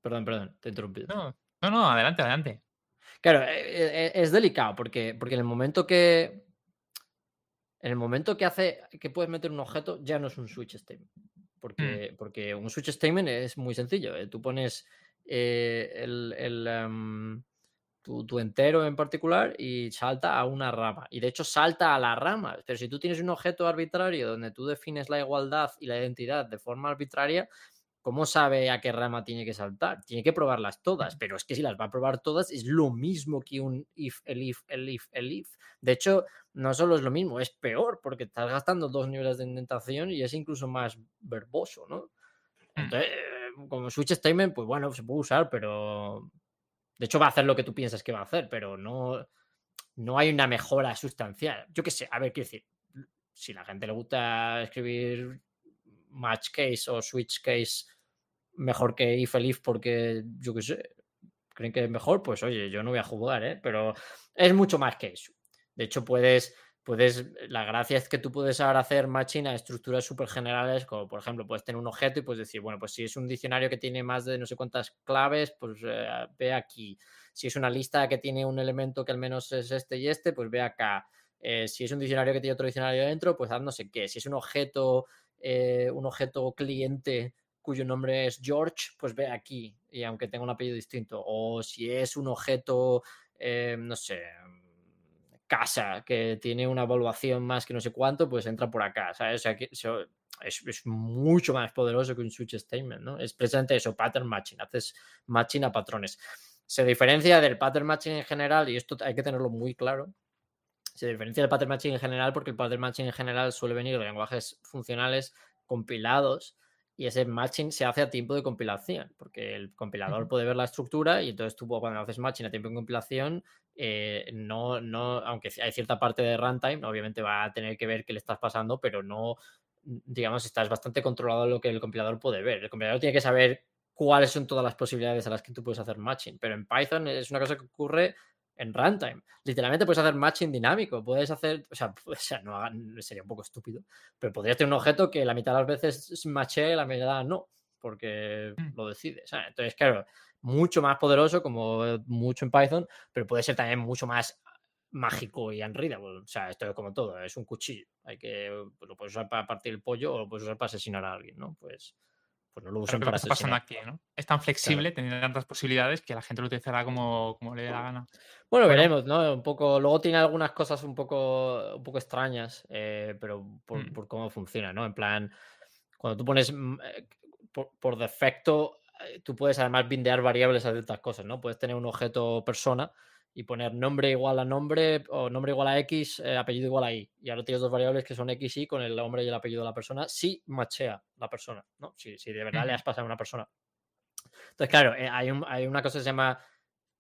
Perdón, perdón, te he interrumpido. No, no, no, adelante, adelante. Claro, e, e, es delicado porque, porque en el momento que. En el momento que hace que puedes meter un objeto, ya no es un switch statement. Porque, mm. porque un switch statement es muy sencillo. ¿eh? Tú pones eh, el, em, tu, entero en particular y salta a una rama. Y de hecho salta a la rama. Pero si tú tienes un objeto arbitrario donde tú defines la igualdad y la identidad de forma arbitraria, ¿cómo sabe a qué rama tiene que saltar? Tiene que probarlas todas, pero es que si las va a probar todas es lo mismo que un if, el if, el if, el if. De hecho, no solo es lo mismo, es peor porque estás gastando dos niveles de indentación y es incluso más verboso, ¿no? Mm. Entonces, como switch statement, pues bueno, se puede usar, pero de hecho va a hacer lo que tú piensas que va a hacer, pero no, no hay una mejora sustancial. Yo qué sé, a ver, quiero decir, si a la gente le gusta escribir match case o switch case mejor que if el if porque yo qué sé, creen que es mejor, pues oye, yo no voy a jugar, ¿eh? pero es mucho más que eso. De hecho, puedes, puedes, la gracia es que tú puedes ahora hacer matching a estructuras súper generales, como por ejemplo, puedes tener un objeto y puedes decir, bueno, pues si es un diccionario que tiene más de no sé cuántas claves, pues eh, ve aquí. Si es una lista que tiene un elemento que al menos es este y este, pues ve acá. Eh, si es un diccionario que tiene otro diccionario dentro, pues haz no sé qué. Si es un objeto eh, un objeto cliente cuyo nombre es George, pues ve aquí, y aunque tenga un apellido distinto. O si es un objeto, eh, no sé, casa, que tiene una evaluación más que no sé cuánto, pues entra por acá. ¿sabes? es, mucho más poderoso que un switch statement, ¿no? Es precisamente eso, pattern matching, haces matching a patrones. Se diferencia del pattern matching en general, y esto hay que tenerlo muy claro, se diferencia del pattern matching en general porque el pattern matching en general suele venir de lenguajes funcionales compilados y ese matching se hace a tiempo de compilación, porque el compilador puede ver la estructura y entonces tú cuando haces matching a tiempo de compilación, eh, no, no, aunque hay cierta parte de runtime, obviamente va a tener que ver qué le estás pasando, pero no, digamos, estás bastante controlado lo que el compilador puede ver. El compilador tiene que saber cuáles son todas las posibilidades a las que tú puedes hacer matching, pero en Python es una cosa que ocurre en runtime. Literalmente puedes hacer matching dinámico, puedes hacer, o sea, no sería un poco estúpido, pero podrías tener un objeto que la mitad de las veces matche, la mitad no, porque mm. lo decide. Entonces, claro, mucho más poderoso, como mucho en Python, pero puede ser también mucho más mágico y unreadable. O sea, esto es como todo, es un cuchillo. Hay que, pues, lo puedes usar para partir el pollo o lo puedes usar para asesinar a alguien, ¿no? Pues pues no lo usan para pasando aquí, ¿no? Es tan flexible, tiene tantas posibilidades que la gente lo utilizará como, como le dé la gana. Bueno, veremos, ¿no? Un poco, luego tiene algunas cosas un poco, un poco extrañas, eh, pero mm. por, cómo funciona, ¿no? En plan, cuando tú pones mm, eh, por, defecto, eh, tú puedes además bindear variables a ciertas cosas, ¿no? Puedes tener un objeto persona y poner nombre igual a nombre o nombre igual a X, eh, apellido igual a Y. Y ahora tienes dos variables que son X y con el nombre y el apellido de la persona, si machea la persona, ¿no? Si, si de verdad le has pasado a una persona. Entonces, claro, eh, hay, hay, una cosa que se llama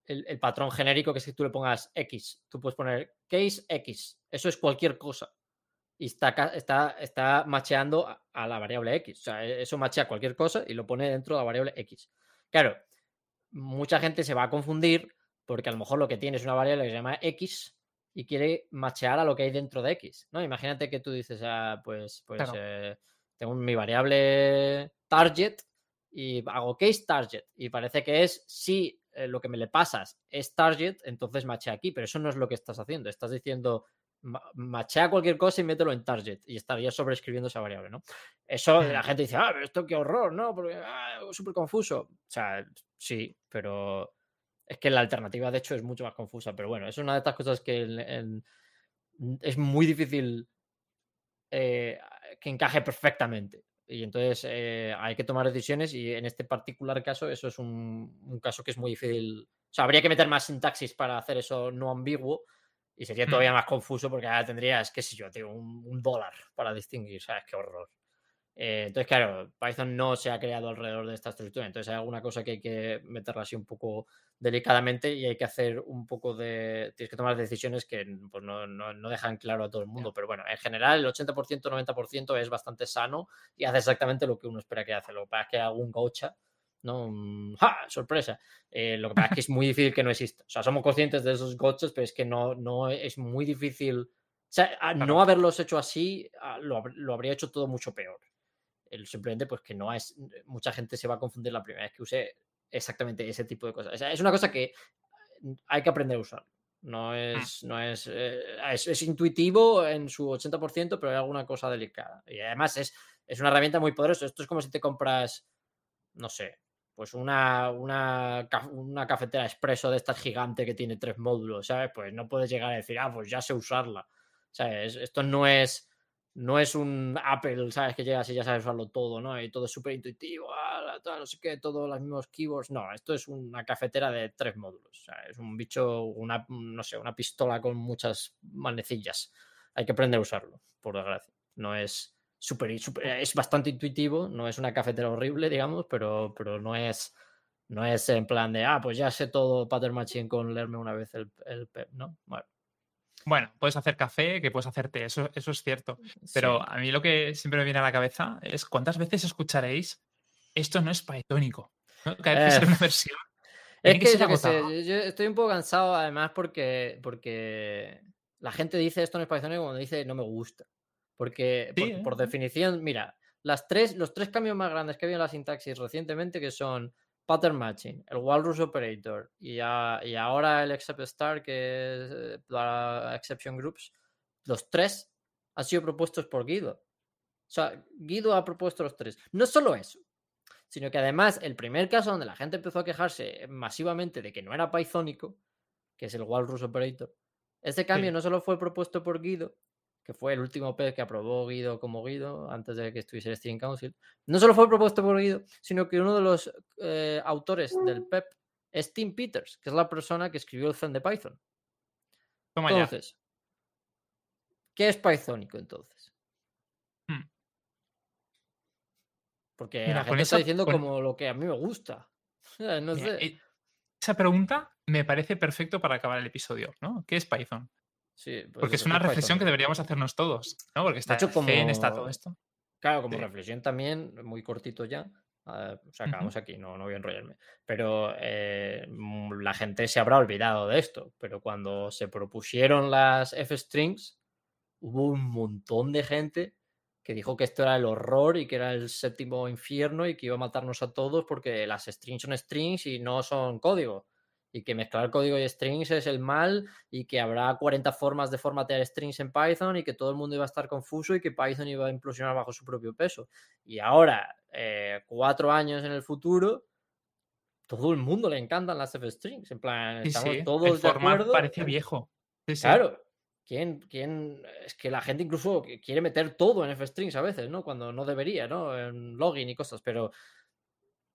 el, patrón genérico, que es que tú le pongas X. Tú puedes poner case X. Eso es cualquier cosa. Y está, está, está macheando a, a la variable X. O sea, e, eso machea cualquier cosa y lo pone dentro de la variable X. Claro, mucha gente se va a confundir porque a lo mejor lo que tiene es una variable que se llama X y quiere machear a lo que hay dentro de X, ¿no? Imagínate que tú dices, ah, pues, pues eh, tengo mi variable target y hago case target y parece que es si eh, lo que me le pasas es target, entonces machea aquí, pero eso no es lo que estás haciendo, estás diciendo machea cualquier cosa y mételo en target y estaría sobreescribiendo esa variable, ¿no? Eso la gente dice, ah, pero esto qué horror, ¿no? Porque ah, es súper confuso. O sea, sí, pero es que la alternativa, de hecho, es mucho más confusa. Pero bueno, es una de estas cosas que es muy difícil eh, que encaje perfectamente. Y entonces eh, hay que tomar decisiones y en este particular caso eso es un, caso que es muy difícil. O sea, habría que meter más sintaxis para hacer eso no ambiguo y sería hmm. todavía más confuso porque ahora tendrías, qué sé yo, tío, un, un dólar para distinguir. ¿Sabes? Qué horror. Eh, entonces, claro, Python no se ha creado alrededor de esta estructura. Entonces, hay alguna cosa que hay que meterla así un poco delicadamente y hay que hacer un poco de. Tienes que tomar decisiones que pues, no, no, dejan claro a todo el mundo. Pero bueno, en general, el 80%, 90% es bastante sano y hace exactamente lo que uno espera que hace. Lo que pasa es que algún gocha. ¿no? ¡Ja! ¡Sorpresa! Eh, lo que pasa es que es muy difícil que no exista. O sea, somos conscientes de esos gotchas, pero es que no, no es muy difícil sea, a no haberlos hecho así, lo, lo, habría hecho todo mucho peor. El, simplemente, pues que no es. Mucha gente se va a confundir la primera vez que use exactamente ese tipo de cosas. O sea, es una cosa que hay que aprender a usar. No mm. es, no es, eh, es, es, intuitivo en su 80%, pero hay alguna cosa delicada. Y además es, es una herramienta muy poderosa. Esto es como si te compras, no sé, pues una, una, una cafetera expreso de esta gigante que tiene tres módulos, ¿sabes? Pues no puedes llegar a decir, ah, pues ya sé usarla. ¿Sabes? Esto no es no es un Apple, ¿sabes? Que llegas y ya sabes usarlo todo, ¿no? Y todo es súper intuitivo, no sé qué, todos los mismos keyboards. No, esto es una cafetera de tres módulos. Es un bicho, una, no sé, una pistola con muchas manecillas. Hay que aprender a usarlo, por desgracia. No es súper, es bastante intuitivo, no es una cafetera horrible, digamos, pero, pero no es no es en plan de, ah, pues ya sé todo pattern machine con leerme una vez el, el PEP, ¿no? Bueno. Bueno, puedes hacer café, que puedes hacerte, eso, eso es cierto. Pero a mí lo que siempre me viene a la cabeza es cuántas veces escucharéis esto no es pythónico. Cada vez que una versión. Es que, yo, yo, estoy un poco cansado, además, porque, porque la gente dice esto no es pythónico cuando dice no me gusta. Porque, por, ¿eh? definición, mira, las tres, los tres cambios más grandes que había en la sintaxis recientemente, que son pattern matching, el walrus operator y, ahora el except star que es eh, para exception groups, los tres han sido propuestos por Guido. O sea, Guido ha propuesto los tres. No solo eso, sino que además el primer caso donde la gente empezó a quejarse masivamente de que no era pythónico, que es el walrus operator, este cambio no solo fue propuesto por Guido, que fue el último PEP que aprobó Guido como Guido antes de que estuviese el Steering Council, no solo fue propuesto por Guido, sino que uno de los eh, autores del PEP es Tim Peters, que es la persona que escribió el Zen de Python. entonces, ¿qué es Pythonico entonces? Hmm. Porque la gente está diciendo como lo que a mí me gusta. no sé. Eh, esa pregunta me parece perfecto para acabar el episodio, ¿no? ¿Qué es Python? Pues Porque es una reflexión que deberíamos hacernos todos, ¿no? Porque está, hecho, como... está todo esto. Claro, como reflexión también, muy cortito ya. Uh, o sea, acabamos aquí, no, no voy a enrollarme. Pero eh, mm, la gente se habrá olvidado de esto. Pero cuando se propusieron las F-strings, hubo un montón de gente que dijo que esto era el horror y que era el séptimo infierno y que iba a matarnos a todos porque las strings son strings y no son código y que mezclar código y strings es el mal y que habrá 40 formas de formatear strings en Python y que todo el mundo iba a estar confuso y que Python iba a implosionar bajo su propio peso. Y ahora, eh, cuatro años en el futuro, todo el mundo le encantan las F-strings. En plan, estamos todos de acuerdo. Parece viejo. claro. ¿Quién, ¿Quién, es que la gente incluso quiere meter todo en F-strings a veces, ¿no? Cuando no debería, ¿no? En login y cosas, pero. O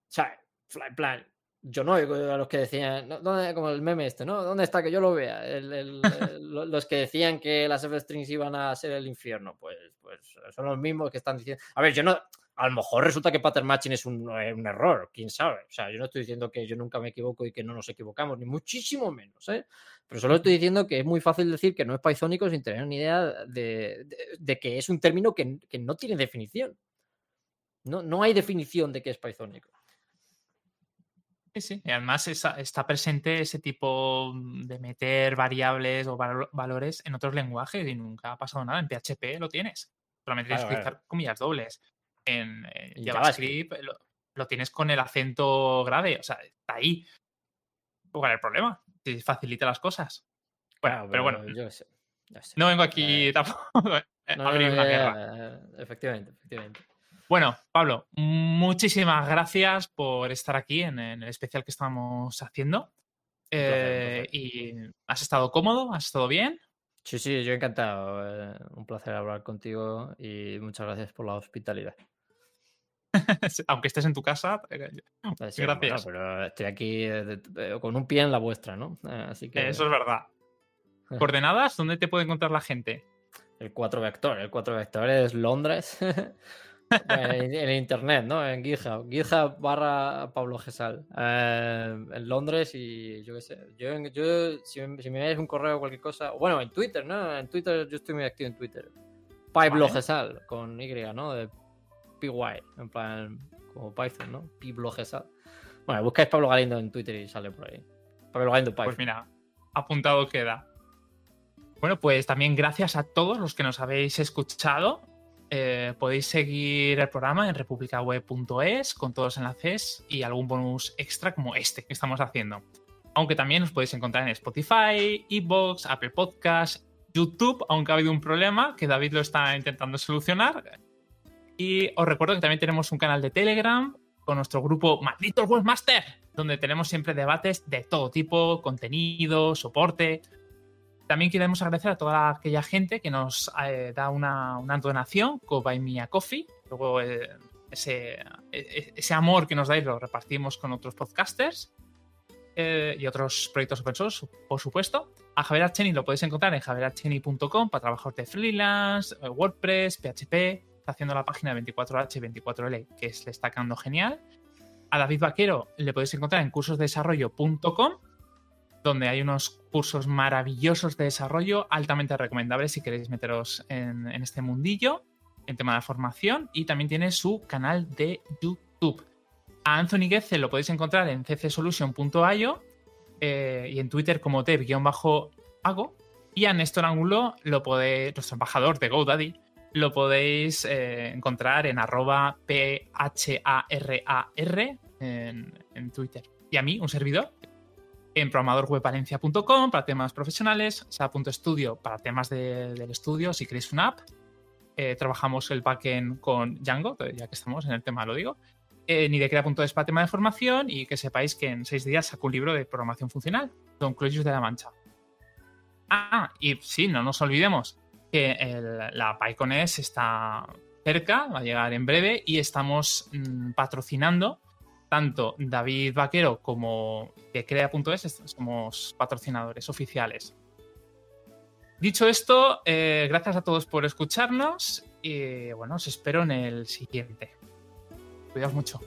sea, en plan, yo no oigo a los que decían, como el meme este, ¿no? ¿Dónde está que yo lo vea? los que decían que las F-strings iban a ser el infierno, pues, pues son los mismos que están diciendo. A ver, yo no. A lo mejor resulta que pattern matching es un, eh, un, error, quién sabe. O sea, yo no estoy diciendo que yo nunca me equivoco y que no nos equivocamos, ni muchísimo menos, ¿eh? Pero solo estoy diciendo que es muy fácil decir que no es pythónico sin tener ni idea de, de, que es un término que, que, no tiene definición. No, no hay definición de qué es pythónico. Sí, sí. Y además está presente ese tipo de meter variables o valores en otros lenguajes y nunca ha pasado nada. En PHP lo tienes. Solamente tienes que utilizar comillas dobles. En, JavaScript lo, tienes con el acento grave. O sea, está ahí. ¿Cuál es el problema? Si facilita las cosas. Bueno, pero bueno. No vengo aquí eh, tampoco a abrir una guerra. Efectivamente, efectivamente. Bueno, Pablo, muchísimas gracias por estar aquí en, el especial que estamos haciendo. Eh, ¿Y has estado cómodo? ¿Has estado bien? Sí, sí, yo encantado. Eh, un placer hablar contigo y muchas gracias por la hospitalidad. Aunque estés en tu casa, eh, gracias. pero estoy aquí con un pie en la vuestra, ¿no? Así que... Eso es verdad. ¿Coordenadas? ¿Dónde te puede encontrar la gente? El 4 vector. El 4 vector es Londres. en, internet, ¿no? En GitHub. GitHub barra Pablo Gesal. Eh, en Londres y yo qué sé. Yo, yo si, me, si me un correo o cualquier cosa. Bueno, en Twitter, ¿no? En Twitter yo estoy muy activo en Twitter. Pablo Gesal, con Y, ¿no? De PY, en plan, como Python, ¿no? Pablo Gesal. Bueno, buscáis Pablo Galindo en Twitter y sale por ahí. Pablo Galindo Python. Pues mira, apuntado queda. Bueno, pues también gracias a todos los que nos habéis escuchado. Eh, podéis seguir el programa en republicaweb.es con todos los enlaces y algún bonus extra como este que estamos haciendo. Aunque también os podéis encontrar en Spotify, Evox, Apple Podcasts, YouTube, aunque ha habido un problema que David lo está intentando solucionar. Y os recuerdo que también tenemos un canal de Telegram con nuestro grupo Malditos Webmaster, donde tenemos siempre debates de todo tipo, contenido, soporte. También queremos agradecer a toda aquella gente que nos eh, da una, donación con Buy Me a Coffee. Luego eh, ese, e, ese, amor que nos dais lo repartimos con otros podcasters eh, y otros proyectos open source, por supuesto. A Javier Archeni lo podéis encontrar en javierarcheni.com para trabajos de freelance, WordPress, PHP, haciendo la página 24H24L, que es, le está quedando genial. A David Vaquero le podéis encontrar en cursosdesarrollo.com, donde hay unos cursos maravillosos de desarrollo, altamente recomendables si queréis meteros en, este mundillo, en tema de formación, y también tiene su canal de YouTube. A Anthony lo podéis encontrar en ccsolution.io eh, y en Twitter como dev-hago. Y a Néstor Angulo lo podéis, nuestro embajador de GoDaddy, lo podéis eh, encontrar en arroba P-H-A-R-A-R en, Twitter. Y a mí, un servidor, en programadorwebvalencia.com para temas profesionales, sa.studio para temas del estudio, si queréis una app. Eh, trabajamos el backend con Django, ya que estamos en el tema, lo digo. Eh, Nidecrea.es para tema de formación y que sepáis que en seis días saco un libro de programación funcional, Don Cloyus de la Mancha. Ah, y sí, no nos olvidemos, que la PyConS está cerca, va a llegar en breve y estamos mm, patrocinando tanto David Vaquero como Crea.es, somos patrocinadores oficiales. Dicho esto, eh, gracias a todos por escucharnos y bueno, os espero en el siguiente. Cuidaos mucho.